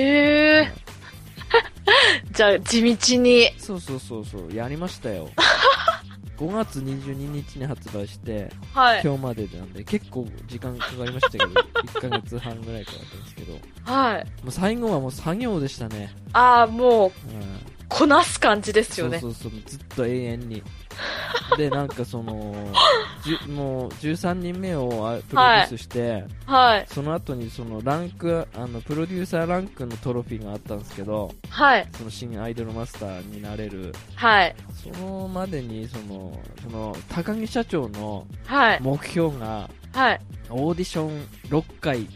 え。じゃあ、地道に。
そうそうそうそう、やりましたよ。5月22日に発売して、
はい。
今日までなんで、結構時間かかりましたけど、1ヶ月半ぐらいかかったんですけど、も
はい。
う最後はもう作業でしたね。
ああ、もう、
うん。
こなす感じです
そう
よね。
そうそう、ずっと永遠に。で、なんかその、もう13人目をあプロデュースして、
はい。そ
その後にそのランク、あの、プロデューサーランクのトロフィーがあったんですけど、
はい。
その新アイドルマスターになれる、
はい。
そのまでに、その、その、高木社長の
はい。
目標が、
はい。
オーディション6回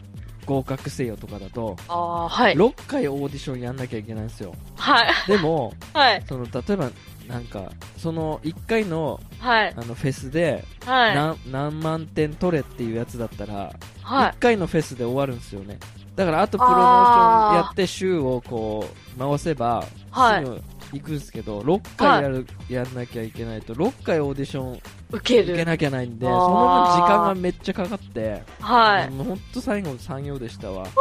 合格せよとかだと、
はい。
6回オーディションやんなきゃいけないんですよ。
はい。
でも、
はい。
その、例えば、なんか、その1回の
はい。
あのフェスで
はい。
何,、何万点取れっていうやつだったら、
はい
1。回のフェスで終わるんですよね。だから、あとプロモーションやって週をこう、回せば、
はい
すぐ行くんですけど、6回やる、やんなきゃいけないと、6回オーディション
受ける。
受けなきゃないんで、その分時間がめっちゃかかって、
はい。
もうほんと最後の産業でしたわ。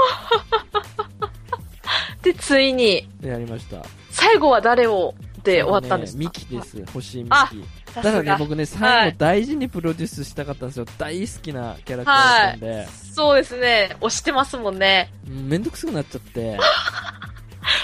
で、ついに、
でやりました。
最後は誰を？で終わったんですか？
ねミキです。星井ミ
あ
キ。
さ
ただね。僕ね、
は
最
い
後大事にプロデュースしたかったんですよ。大好きなキャラクターだったんで、
そうですね。押してますもんね。
うんめんどくさくなっちゃって、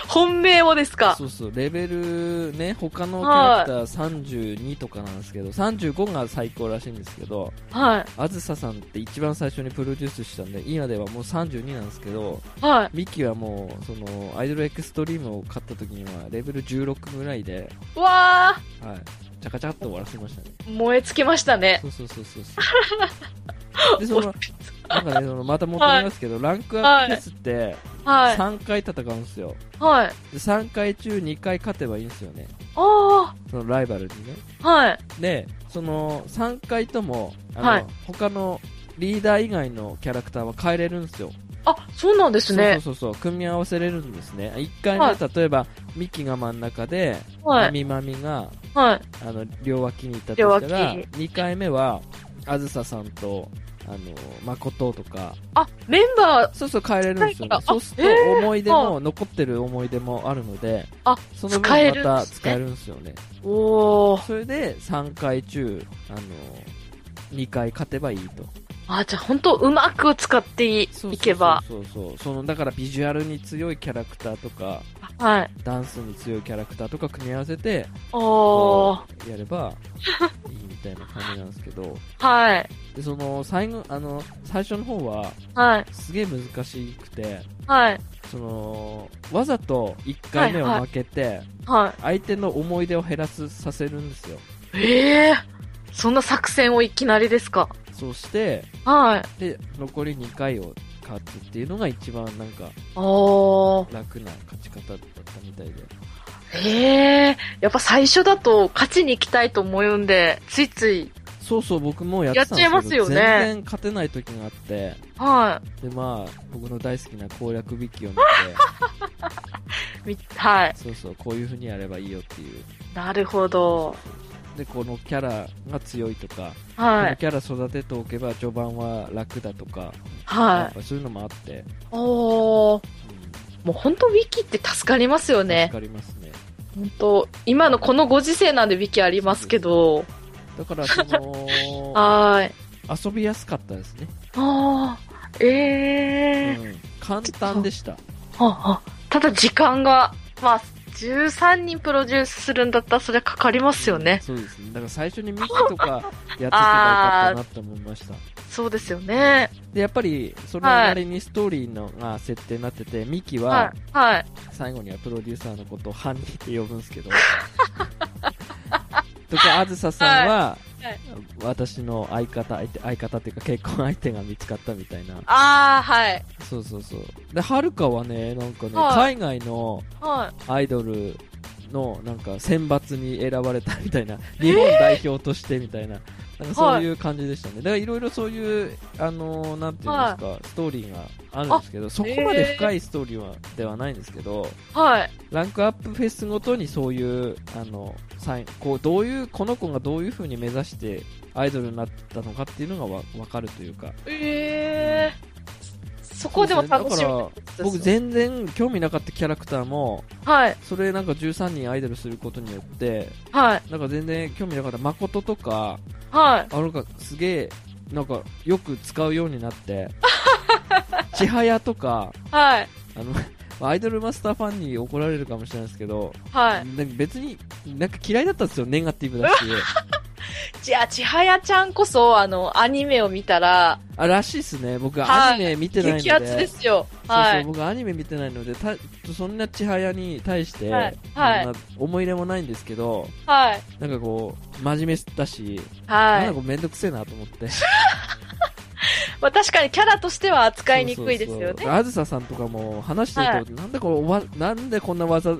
本命をですか？
そうそう、レベルね、他のキャラクター32とかなんですけど、35が最高らしいんですけど、
はい。
あずささんって一番最初にプロデュースしたんで、今ではもう32なんですけど、
はい。
ミキはもう、その、アイドルエクストリームを買った時には、レベル16ぐらいで、
うわ
はい、チャカチャっと終わらせましたね。
ー燃え尽きましたね。
そうそうそうそうそう。で、その、なんかね、そのまた戻りますけど、ランクアップフェスって、
はい。
3回戦うんですよ。
はい。
で、3回中2回勝てばいいんですよね。
あ
そのライバルにね。
あ。はい。
で、その3回とも、あの、
はい
他のリーダー以外のキャラクターは変えれるんですよ。
あ、そうなんですね。
そうそうそう組み合わせれるんですね。1回目、
はい
例えば、ミキが真ん中で、
はい。
マミマミが、
はい。
あの、両脇にいたとしたら、
両脇
2回目は、あずささんと、あの、誠とか、
あ、メンバー、
そうそう変えれるんですよね
あ。
そうする
え
と
ー
思い出も、残ってる思い出もあるので、
あ
その分また使えるんですよね。
おー。
それで3回中、あの、2回勝てばいいと。
あ、じゃあ本当うまく使ってい
そうそうそう
いけば。
そうそう。その、だからビジュアルに強いキャラクターとか、
はい。
ダンスに強いキャラクターとか組み合わせて、
お
やればいいみたいな感じなんですけど、
はい。
で、その、最後、あの、最初の方は、
はい。
すげえ難しくて、
はい。
その、わざと1回目を負けて、
は
相手の思い出を減らすさせるんですよ。
い。ええー。そんな作戦をいきなりですか？
そして、
はい。
で、残り2回を勝つっていうのが一番なんか。楽な勝ち方だったみたいで。
ええー。やっぱ最初だと勝ちに行きたいと思うんで、ついつい。
そうそう、僕もやってたんですけど、
やっちゃいますよね
全然勝てない時があって、
は
で、まあ、僕の大好きな攻略引きを見て、
はい。
そうそう、こういう風にやればいいよっていう。
なるほど。
で、このキャラが強いとか、こ
はい。
のキャラ育てておけば序盤は楽だとか、や
はい。
そういうのもあって、
おー。
うん、
もう本当ウィキって助かりますよね
助。かりますね。
本当今のこのご時世なんでウィキありますけど。
だから、その、
はーい。
遊びやすかったですね。
あー。ええー。
うん、簡単でした。
はあはあただ時間が、まあ、13人プロデュースするんだったらそれはかかりますよね。
そうですね。だから最初にミキとかやっていけばよかったなって思いました。
そうですよね。
で、やっぱり、それなりにストーリーのが設定になってて、ミキは、
はい。はい。
最後にはプロデューサーのことを犯人って呼ぶんですけど、とか、あずささんは、
はい
私の相方、相手、相方っていうか結婚相手が見つかったみたいな。
あー、はい。
そうそうそう。で、はるかはね、なんかね、
はい
海外の
は
アイドルのなんか選抜に選ばれたみたいな、日本代表としてみたいな、なんかそういう感じでしたね。だからいろいろそういう、あのーなんていうんですか、ストーリーがあるんですけど、そこまで深いストーリーは、ではないんですけど、
い。はい。
ランクアップフェスごとにそういう、あの、サイン、こう、どういう、この子がどういう風に目指してアイドルになったのかっていうのがわわかるというか。
えー。そこでも楽しみ
だから、僕全然興味なかったキャラクターも、
はい。
それなんか13人アイドルすることによって、
はい。
なんか全然興味なかった誠とか、
はい。
あなんかすげえ、なんかよく使うようになって、千早とか、
はい。
あの、アイドルマスターファンに怒られるかもしれないですけど、
はい。
別に、なんか嫌いだったんですよ、ネガティブだし。
じゃあ、ちはやちゃんこそ、あの、アニメを見たら、
あ、らしいっすね。僕、
はい
アニメ見てないので。
激アツですよ。
そうそう、
はい。
僕アニメ見てないので、たそんな千早に対して、
はいはい
そんな思い入れもないんですけど、
はい。
なんかこう、真面目だし、
はい
なんか。めんどくせえなと思って。
まあ確かにキャラとしては扱いにくいですよね。
そうそうそうあずささんとかも話してると、
は
なんでこうおば、なんでこんな技、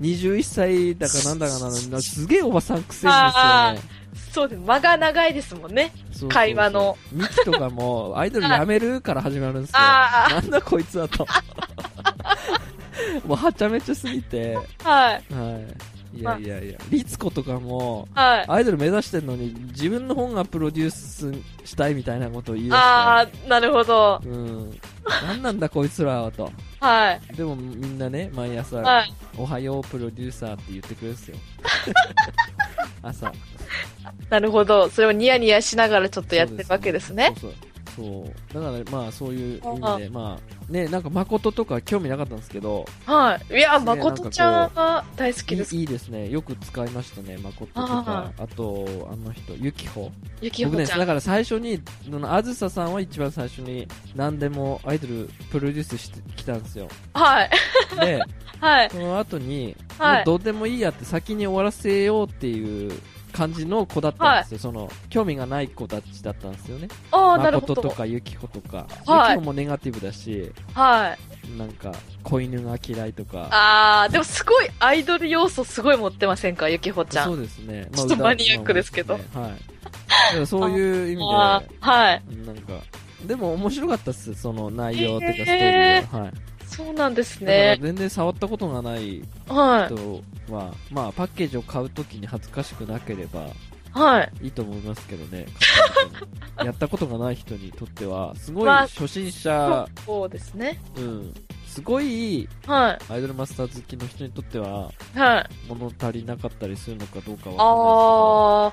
21歳だかなんだかなのにな、すげえおばさんくせえんですよね。
そうです。間が長いですもんね。
そうそうそう
会話の。
ミキとかも、アイドルやめるから始まるんですよ。
あ
なんだこいつだと。もうはちゃめちゃすぎて、
あ、はい。
はい。いやいやいや、リツコとかも、
はい。
アイドル目指してるのに、自分の本がプロデュースしたいみたいなことを言い出して。
ああ、なるほど。
うん。なんなんだこいつらはと。
はい。
でもみんなね、毎朝、
はい。
おはようプロデューサーって言ってくれるんですよ。朝。
なるほど。それをニヤニヤしながらちょっとやってるわけですね。
そうそうそう。だから、ね、まあそういう意味で、まあ、ね、なんか誠とか興味なかったんですけど、
はい。いや、
ね
まことちゃんが大好き
い
です。
いいいですね。よく使いましたね、誠と
あ
か。あと、あの人、ゆきほ。
ゆきほ
僕ね、
ちゃん。
だから最初に、あずささんは一番最初に何でもアイドルプロデュースしてきたんですよ。
はい。
で、
はい。
その後に、
はい
どうでもいいやって先に終わらせようっていう感じの子だったんですよ。その、興味がない子たちだったんですよね。
ああ、なるほど。
誠とかゆきほとか。
はい
ゆきほもネガティブだし、
はい。
なんか、子犬が嫌いとか。
ああ、でもすごいアイドル要素すごい持ってませんかゆきほちゃん。
そうですね。
ちょっとマニアックですけど
まあはい。そういう意味
あ
で、
ーはい。
なんか、でも面白かったっす、その内容っていうかストーリ
へ
ーは。はい。
そうなんですね。
全然触ったことがない
はい。
人は、まあ、パッケージを買うときに恥ずかしくなければ
はい。
いいと思いますけどね。やったことがない人にとっては、すごい
まあ
初心者、
そうですね。
うん、すごい
は
アイドルマスター好きの人にとっては、
い。はい。
物足りなかったりするのかどうかわ
ああ、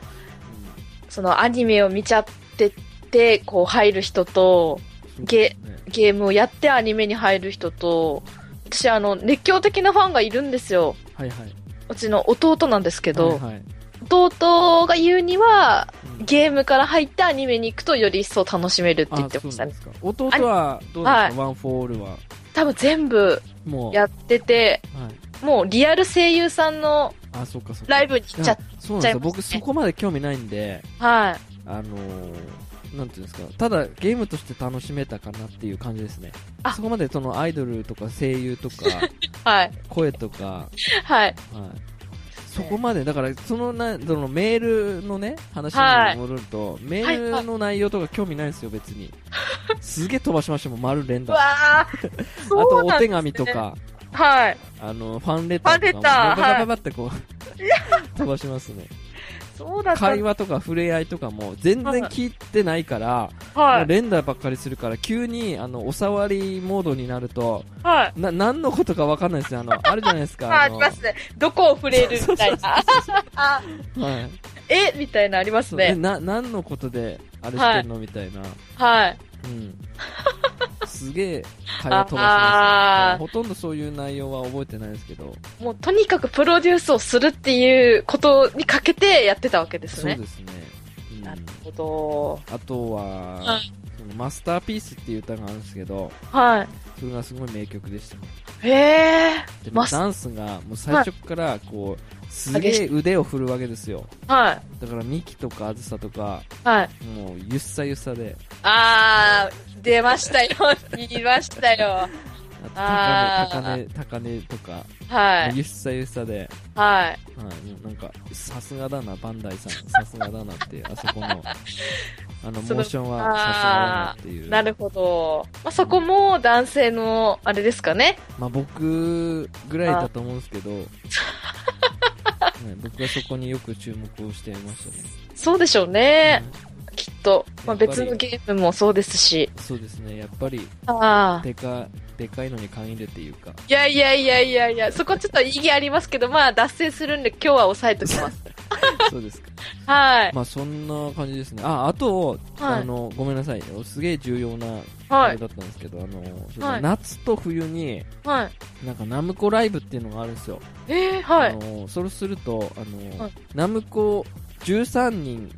そのアニメを見ちゃってて、こう入る人と、
かんないですけど。ね、
ゲームをやってアニメに入る人と、私あの、熱狂的なファンがいるんですよ。
はいはい。
うちの弟なんですけど、
はいはい
弟が言うには、
うん
ゲームから入ってアニメに行くとより一層楽しめるって言ってましたね。
弟はどうですか、
はい
ワンフォールは？
多分全部
もう、
やってて、
はい。
もうリアル声優さんの。ライブに行っちゃっ
いやそうなんですよ。
ちゃいますね
僕そこまで興味ないんで、
はい。
あのー、なんていうんですか、ただゲームとして楽しめたかなっていう感じですね。
あ
そこまでそのアイドルとか声優とか、
はい。
声とか、は
はい。
い。そこまで、だから、そのな、そのメールのね、話
はい
に戻ると、メールの内容とか興味ないんですよ、別に。すげえ飛ばしましたもん、丸連
う
打。あ
わあ、
と、
そうなんですね
お手紙とか、
はい。
あの、ファンレターとかも、
ファンレター
ババババってこう、飛ばしますね。
そうだった
会話とか触れ合いとかも全然聞いてないから、
はい。
連打ばっかりするから、急に、あの、お触りモードになると、
はい。
な、何のことかわかんないですよ。あの、あるじゃないですか。
あ、りますね。どこを触れるみたいな。あ
はい。
えみたいなありますね。
な、何のことで、あれしてんの、みたいな。
はい。
うん。すげえ会話飛ばします、ね、ほとんどそういう内容は覚えてないですけど。
もうとにかくプロデュースをするっていうことにかけてやってたわけですね。
そうですね。うん、
なるほど。
あとは、
はい
そのマスターピースっていう歌があるんですけど、
はい。
それがすごい名曲でしたね。
へえ。
ダンスがもう最初からこう、すげえ腕を振るわけですよ。
はい。
だからミキとかあずさとか、
はい。
もうゆっさゆっさで、
あー、出ましたよ。言いましたよ。
高値、高値、高値とか、
はい。
ゆっさゆっさで、
はい。
はい、なんか、さすがだな、バンダイさん、さすがだなっていう、あそこの、あの、モーションはさすがだなっていう。
なるほど。まあ、そこも男性の、あれですかね。
まあ僕ぐらいだと思うんですけど、ね 僕はそこによく注目をしていましたね。
そうでしょうね。きっと。まあ、別のゲームもそうですし。
うんそうですね、やっぱり、
ああ。
でか、でかいのに限るっていうか、
いやいやいやいやいや、そこちょっと意義ありますけど、まあ、脱線するんで今日は抑えときます。
そうですか。
はい。
まあそんな感じですね。あ、あと、
はい
あの、ごめんなさい。すげえ重要な、あ
はい。
れだったんですけど、あの、そう
はい
夏と冬に、
はい。
なんかナムコライブっていうのがあるんですよ。
えー、はい。
あのそうすると、あの、
はい
ナムコ13人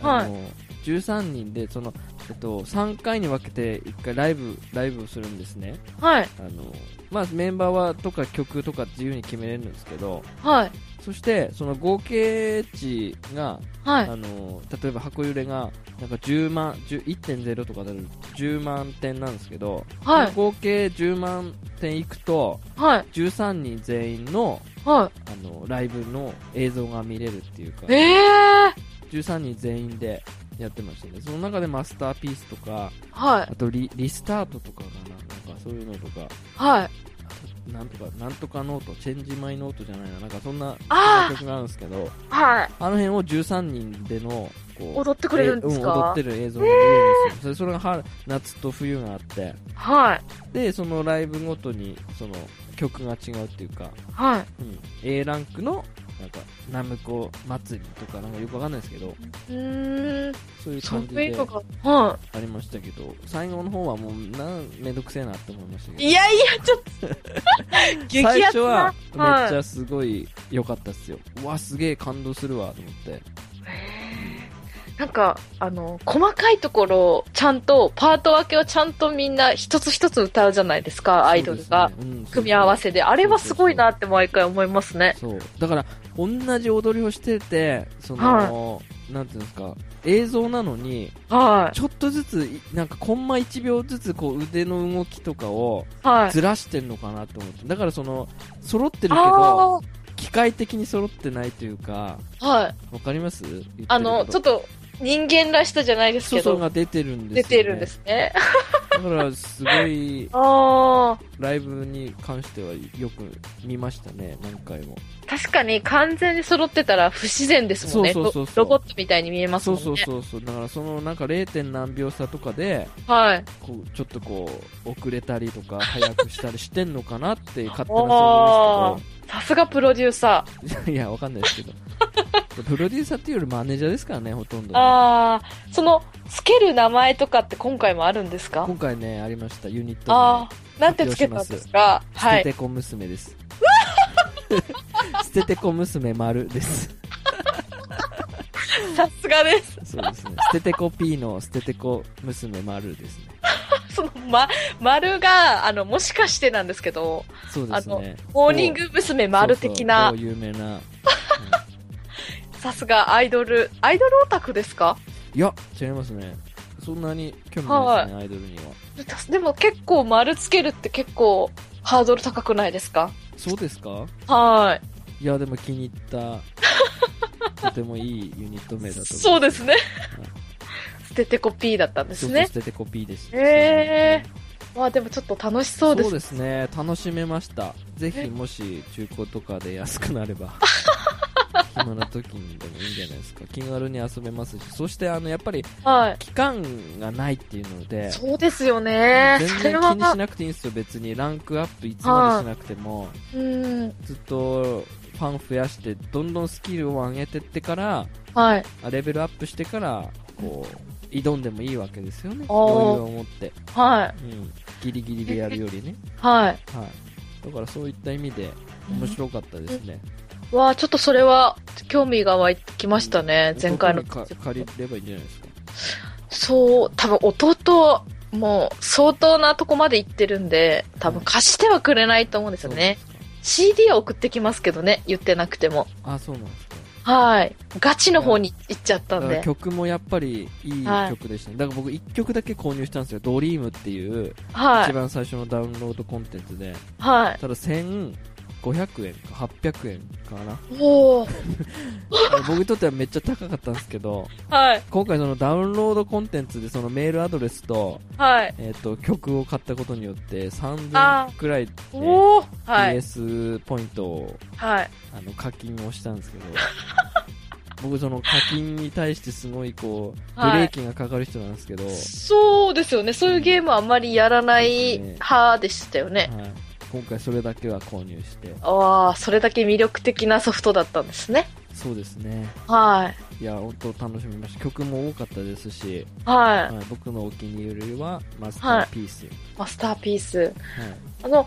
はい
の、13人で、その、えっと、3回に分けて1回ライブ、ライブをするんですね。
はい。
あの、まあ、メンバーはとか曲とか自由に決めれるんですけど、
はい。
そして、その合計値が、
はい。
あの、例えば箱揺れが、なんか10万、10 1.0とかで10万点なんですけど、
はい
合計10万点いくと、
はい。
13人全員の、
は
あの、ライブの映像が見れるっていうか
い。、えー。
13人全員でやってましたね。その中で Masterpiece とか、
はい。
あとリリスタートとかかな、なんかそういうのとか、
はい。
なんとか、なんとかノート、 Change My Note じゃないな、なんかそんな曲があるんですけど、
はい。
あの辺を13人での、こう、
踊ってくれるんですか？
えうん、踊ってる映像が見れるんですよ。それそれが春、夏と冬があって、
はい。
で、そのライブごとに、その、曲が違うっていうか、
はい。
うん、A ランクの、なんか、ナムコ祭りとか、なんかよくわかんないですけど。そういう感じでありましたけど、最後の方はもう、なん、めんどくせえなって思いました
い。
けど。
いやいや、ちょっと。
最初は
な。
めっちゃすごい良かったっすよ。うわ、すげえ感動するわ、と思って。
なんか、あの、細かいところ、ちゃんと、パート分けをちゃんとみんな一つ一つ歌うじゃないですか、アイドルが。組み合わせで。あれはすごいなって毎回思いますね。
そう。だから、同じ踊りをしてて、その、なんていうんですか、映像なのに、
は
ちょっとずつ、いなんかコンマ1秒ずつこう腕の動きとかを
い。はい。
ずらしてんのかなと思って。だからその、揃ってるけ
あ
ど、機械的に揃ってないというか、
あ、はい。
わかります？
あの、ちょっと、人間らしさじゃないですけど、
が出てるんですよ、ね。
出てるんですね。
だから、すごい、ライブに関してはよく見ましたね、何回も。
確かに完全に揃ってたら不自然ですもんね。
そうそうそうそう
ロロボットみたいに見えます
そ
も
んそうそうそう。だから、その、なんか 0. 何秒差とかで、
はい。
こう、ちょっとこう、遅れたりとか、早くしたりしてんのかなって、勝手な想
さすがプロデューサー。
像ですけど。いや、わかんないですけど。プロデューサーっていうよりマネージャーですからね、ほとんどね、
ああ、その、つける名前とかって今回もあるんですか？
今回ね、ありました、ユニット
ああ、なんてつけたんですか？
名。
はい。
捨ててこ娘です。捨ててこ娘丸です。
さすがです。
そうですね。捨ててこ P の捨ててこ娘丸ですね。
その、ま、丸が、あの、もしかしてなんですけど、
そうですね。
モーニング娘。丸的な
そう、そう某有名な。
さすがアイドル、アイドルオタクですか？
いや、違いますね。そんなに興味ないですね、アイドルには。
でも結構丸つけるって結構ハードル高くないですか？
そうですか？
はい
や、でも気に入った、とてもいいユニット名だと。
そうですね。捨ててこ P だったんで
そうそう、
すね
捨。ててこ P でした。
へまあでもちょっと楽しそうです。
そうですね、楽しめました。ぜひ、もし中古とかで安くなれば、暇な時にでもいいんじゃないですか。気軽に遊べますし、そしてあの、やっぱり
はい。
期間がないっていうので、
そうですよね。
全然気にしなくていいんですよ、別に。ランクアップいつまでしなくても、
うん。
ずっとファン増やして、どんどんスキルを上げてってから、
はい。
あレベルアップしてから、こう、挑んでもいいわけですよね。余裕を持って。
はい。
うん。ギリギリでやるよりね。
はい。
はい。だからそういった意味で面白かったですね。
わあちょっとそれは興味が湧きましたね、前回の
借りればいいんじゃないですか？
そう、多分弟、もう相当なとこまで行ってるんで、多分貸してはくれないと思うんですよね。CD は送ってきますけどね、言ってなくても。
あ、そうなんですか。
はい。ガチの方に行っちゃったんで。
曲もやっぱりいい
はい
曲でしたね。だから僕1曲だけ購入したんですよ。ドリームっていう、
はい。
一番最初のダウンロードコンテンツで。
はい。
ただ1500円か800円かな。
おー。
僕にとってはめっちゃ高かったんですけど、
はい。
今回そのダウンロードコンテンツでそのメールアドレスと、
はい。
えっ、と、曲を買ったことによって
あ
3000くらい、ね、
おー。はい。
PS ポイントを、
はい。
あの、課金をしたんですけど、僕その課金に対してすごいこう、ブ
はい
レーキがかかる人なんですけど、
そうですよね。そういうゲームはあんまりやらない派でしたよね。
はい、今回それだけは購入して、
ああ、それだけ魅力的なソフトだったんですね。
そうですね。
はい。
いや、本当楽しみました。曲も多かったですし、
は
はい、僕のお気に入りはマスターピース。
い。マスターピース。
はい。
あの、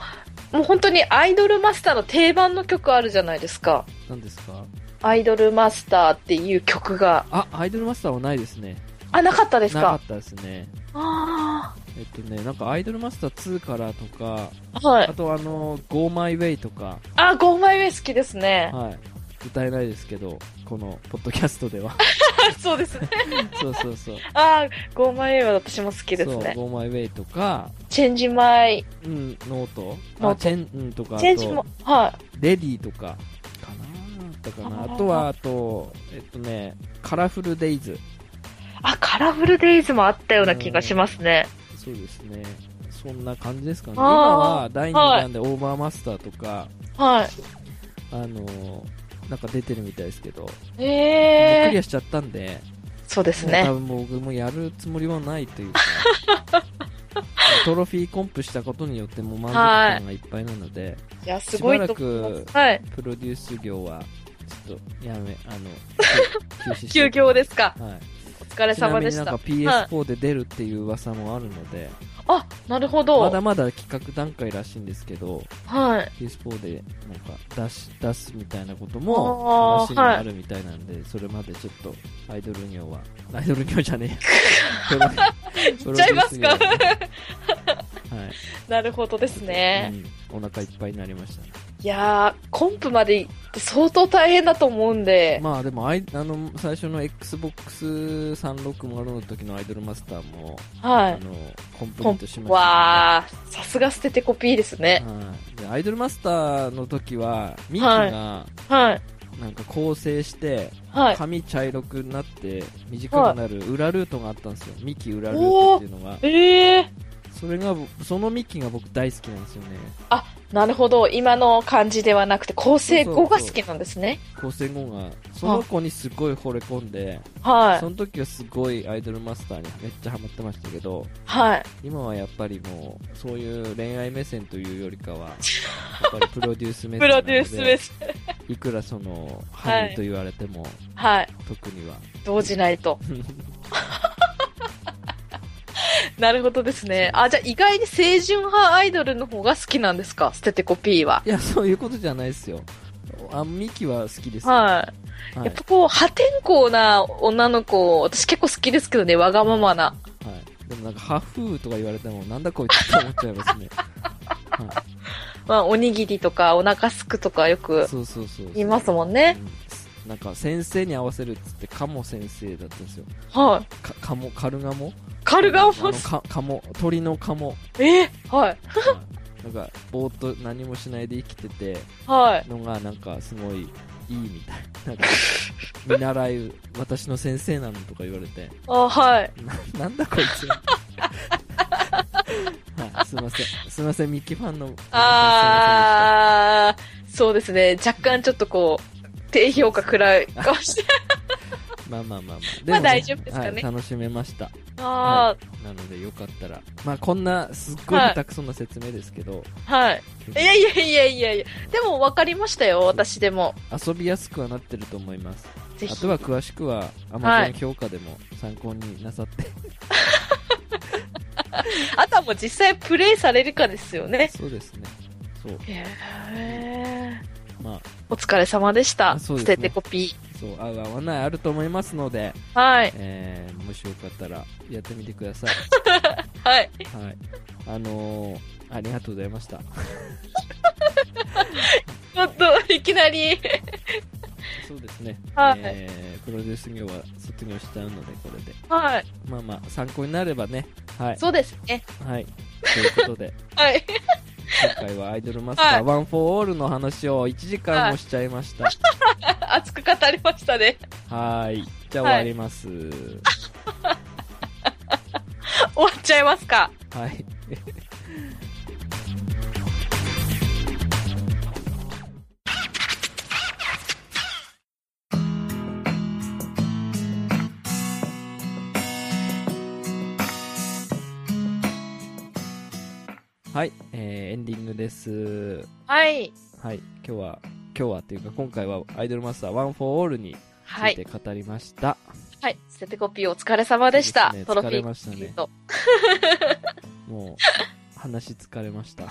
もう本当にアイドルマスターの定番の曲あるじゃないですか。
何ですか？
アイドルマスターっていう曲が。
あ、アイドルマスターはないですね。
あ、なかったですか？
なかったですね。
あ
えっとね、なんかアイドルマスター2からとか、
あ。はい
あ。とあの、Go My Way とか、
あ、 Go My Way 好きですね。
はい。歌えないですけど、このポッドキャストでは。
そうですね。
そうそうそう。
あー、 Go My Way は私も好きです
そう、
ね。
Go My Way とか、
Change My、
うん、ノート
ノ
チェン、うん、とか、あ
チェンジも
と、、
はい。
Ready とか、かなだったかな。
あー
あとは、あと、えっとね、カラフルデイズ。
あ、カラフルデイズもあったような気がしますね。
そうですね。そんな感じですかね。今は第2弾でオーバーマスターとか、
はい。
あのーなんか出てるみたいですけど、もうクリ
ええ
アしちゃったんで、
そうですね
多。分僕もやるつもりはないというか、トロフィーコンプしたことによってもう満足感がいっぱいなので、
いや、すごいと
しばらく。プロデュース業は、ちょっとやめ、あの、休止して
休業ですか。
はい。
お疲れ
ちな
様でした。
みになんか PS4 で出るっていう噂もあるので、
あ、なるほど。
まだまだ企画段階らしいんですけど、
はい。
PS4 でなんか出し出すみたいなことも話にあるみたいなんで、それまでちょっとアイドル業は、アイドル業じゃねえや。
言っちゃいますか
はい、
なるほどですね。
うん。お腹いっぱいになりましたね。
いやー、コンプまで行って相当大変だと思うんで。
まあでもアイ、あの、最初の Xbox360 の時のアイドルマスターも、
はい。
あの、コンプリートしました、
わー、さすが捨ててコピーですね。
はいでアイドルマスターの時は、ミキが、
はい。
なんか構成して、
はい。
髪茶色くなって短くなる裏ルートがあったんですよ。ミキ裏ルートっていうのが。
ええ
それが、そのミキが僕大好きなんですよね。
ー、なるほど。今の感じではなくて、構成語が好きなんですね。
構成後が、その子にすごい惚れ込んで、
はい
そ。の時はすごいアイドルマスターにめっちゃハマってましたけど、
はい。
今はやっぱりもう、そういう恋愛目線というよりかは、やっぱりプロデュース目線
プロデュースです。
いくらその、ハニーと言われても、
はい。
特には。
動じないと。なるほどですね。あ、じゃあ意外に清純派アイドルの方が好きなんですか？捨ててコピーは。
いや、そういうことじゃないですよ。あ、ミキは好きですよ。
はい。
はい
やっぱこう、破天荒な女の子、私結構好きですけどね、わがままな。
はい。でもなんか、ハフーとか言われても、なんだこいつって思っちゃいますね。は
まあ、おにぎりとかお腹すくとかよく
い。そうそうそう
いますもんね。
うんなんか、先生に合わせるっつって、カモ先生だったんですよ。
はい。
か、カモ、カルガモ？
カルガモ
あの、か、カモ、鳥のカモ。
え？ーはい。
はいなんか、ぼーっと何もしないで生きてて、
はい。
のが、なんか、すごい、いいみたい。なんか、見習い、私の先生なのとか言われて、
あ、はい。
ななんだこいつ。はい、すいません。すいません、ミキファンの。
あー、そうですね。若干ちょっとこう、低評価くらいかもしれない。
まあまあまあまあ。で
まあ大丈夫ですかね
はい、楽しめました。
あ
なのでよかったら、まあこんなすっごい下手くそな説明ですけど、
あ、はい。いやいやいやいやいや。でも分かりましたよ、私でも。
遊びやすくはなってると思います。
ぜひ。
あとは詳しくは
は
Amazon
い
評価でも参考になさって、
あとはもう実際プレイされるかですよね。
そうですね。そう。
へえ。
まあ、
お疲れ様でした。
あそうですね
捨ててコピ
そう、合う合わないあると思いますので、
ー。はい。
えー、もしよかったらやってみてください。
はい。
はい。あのー、ありがとうございました。
ちょっと、いきなり。
そうですね。
はい
えー、プロデュース業は卒業しちゃうので、これで。
はい。
まあまあ、参考になればね。はい。
そうですね。
はい。ということで、
はい。
今回はアイドルマスターワンフォーオールの話を1時間もしちゃいました。
熱く語りましたね。
はい。じゃあ終わります。
終わっちゃいますか。
はい。はい、えー、エンディングです。
はい。
はい、今日は、今日はっていうか今回はアイドルマスターワンフォーオールにつ
はいい。
て語りました。
はい。捨ててコピーお疲れ様でした。
ね疲れましたね
と。
もう、話疲れました。
い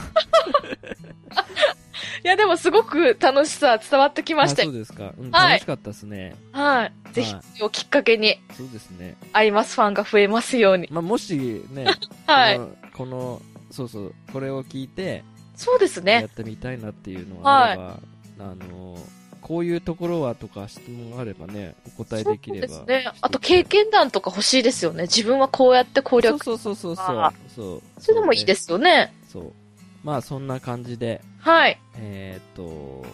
や、でもすごく楽しさ伝わってきました
そうですか。うん、
はい
楽しかったですね。
はい。ぜひ
は、
をきっかけに、
そうですね。
アイマスファンが増えますように。
まあ、もしね、
はい。
この、このそうそう、これを聞いて、
そうです
や
ね
っ。てみたいなっていうのがあれば、あの、こういうところはとか質問があればね、お答えできれば。
そうですね。あと、経験談とか欲しいですよね。自分はこうやって攻略。
そうそうそうそう
あ
そう。
それでもいいですすよね。
そう。まあ、そんな感じで、
はい。
えーっと、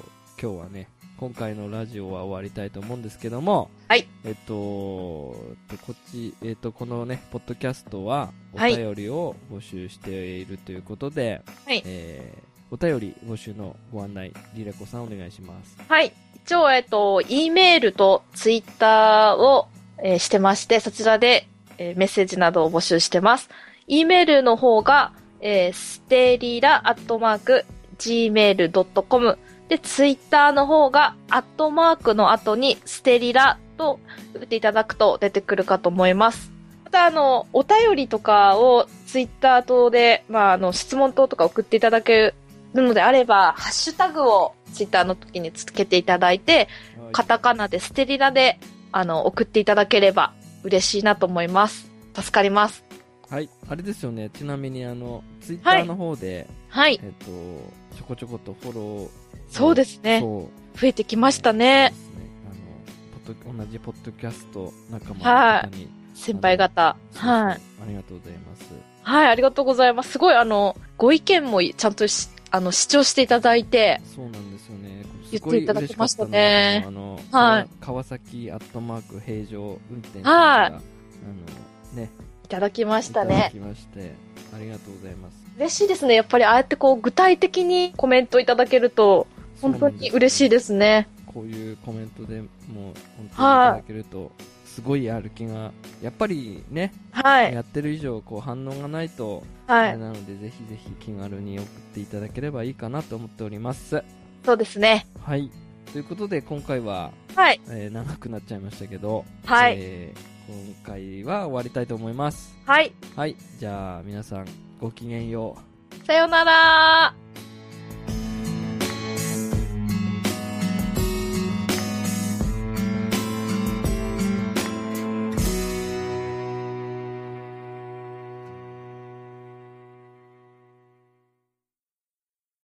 今日はね、今回のラジオは終わりたいと思うんですけども、
はい。
えっと、えっとこっち、えっと、このね、ポッドキャストは、お
はい
便りを募集しているということで、
はい
えーお便り募集のご案内、リラコさんお願いします。
はい。一応、えっと、E メールとツイッターを、えーしてまして、そちらで、えーメッセージなどを募集してます。E メールの方が、えー、ステリラアットマーク gmail.com で、ツイッターの方が、アットマークの後にステリラと打っていただくと出てくるかと思います。また、あの、お便りとかをツイッター等で、まあ、あの、質問等とか送っていただけるのであれば、ハッシュタグをツイッターの時につけていただいて、カタカナでステリラで、あの、送っていただければ嬉しいなと思います。助かります。
はい。あれですよね、ちなみにあの、ツイッターの方で、
はい。
えっと、ちょこちょことフォロー。
そうですね。増えてきましたね。
ねあのポッド同じポッドキャスト仲間の方に、
先輩方。はい。
ありがとうございます。
はい、ありがとうございます。すごい、あの、ご意見もちゃんとし、あの、視聴していただいて、
そうなんですよね。
言っていただきましたね
あの、
はい
川崎アットマーク平常運転手
はい
が、あの、ね、
いただきました
いただ
ね
き。まして、ありがとうございます。
嬉しいですね。やっぱりああやってこう、具体的にコメントいただけると、本当に嬉しい
で
ですね。
す。こういうコメントでもう、本当にい
はい
ただけると、すごいやる気が、やっぱりね、
はい。
やってる以上、こう反応がないと、
はい。
なので、ぜひぜひ気軽に送っていただければいいかなと思っております。
そうですね。
はい。ということで、今回は、
はい。
えー長くなっちゃいましたけど、
はい
えー今回は終わりたいと思います。
はい。
はい。じゃあ、皆さん、ごきげんよう。
さようなら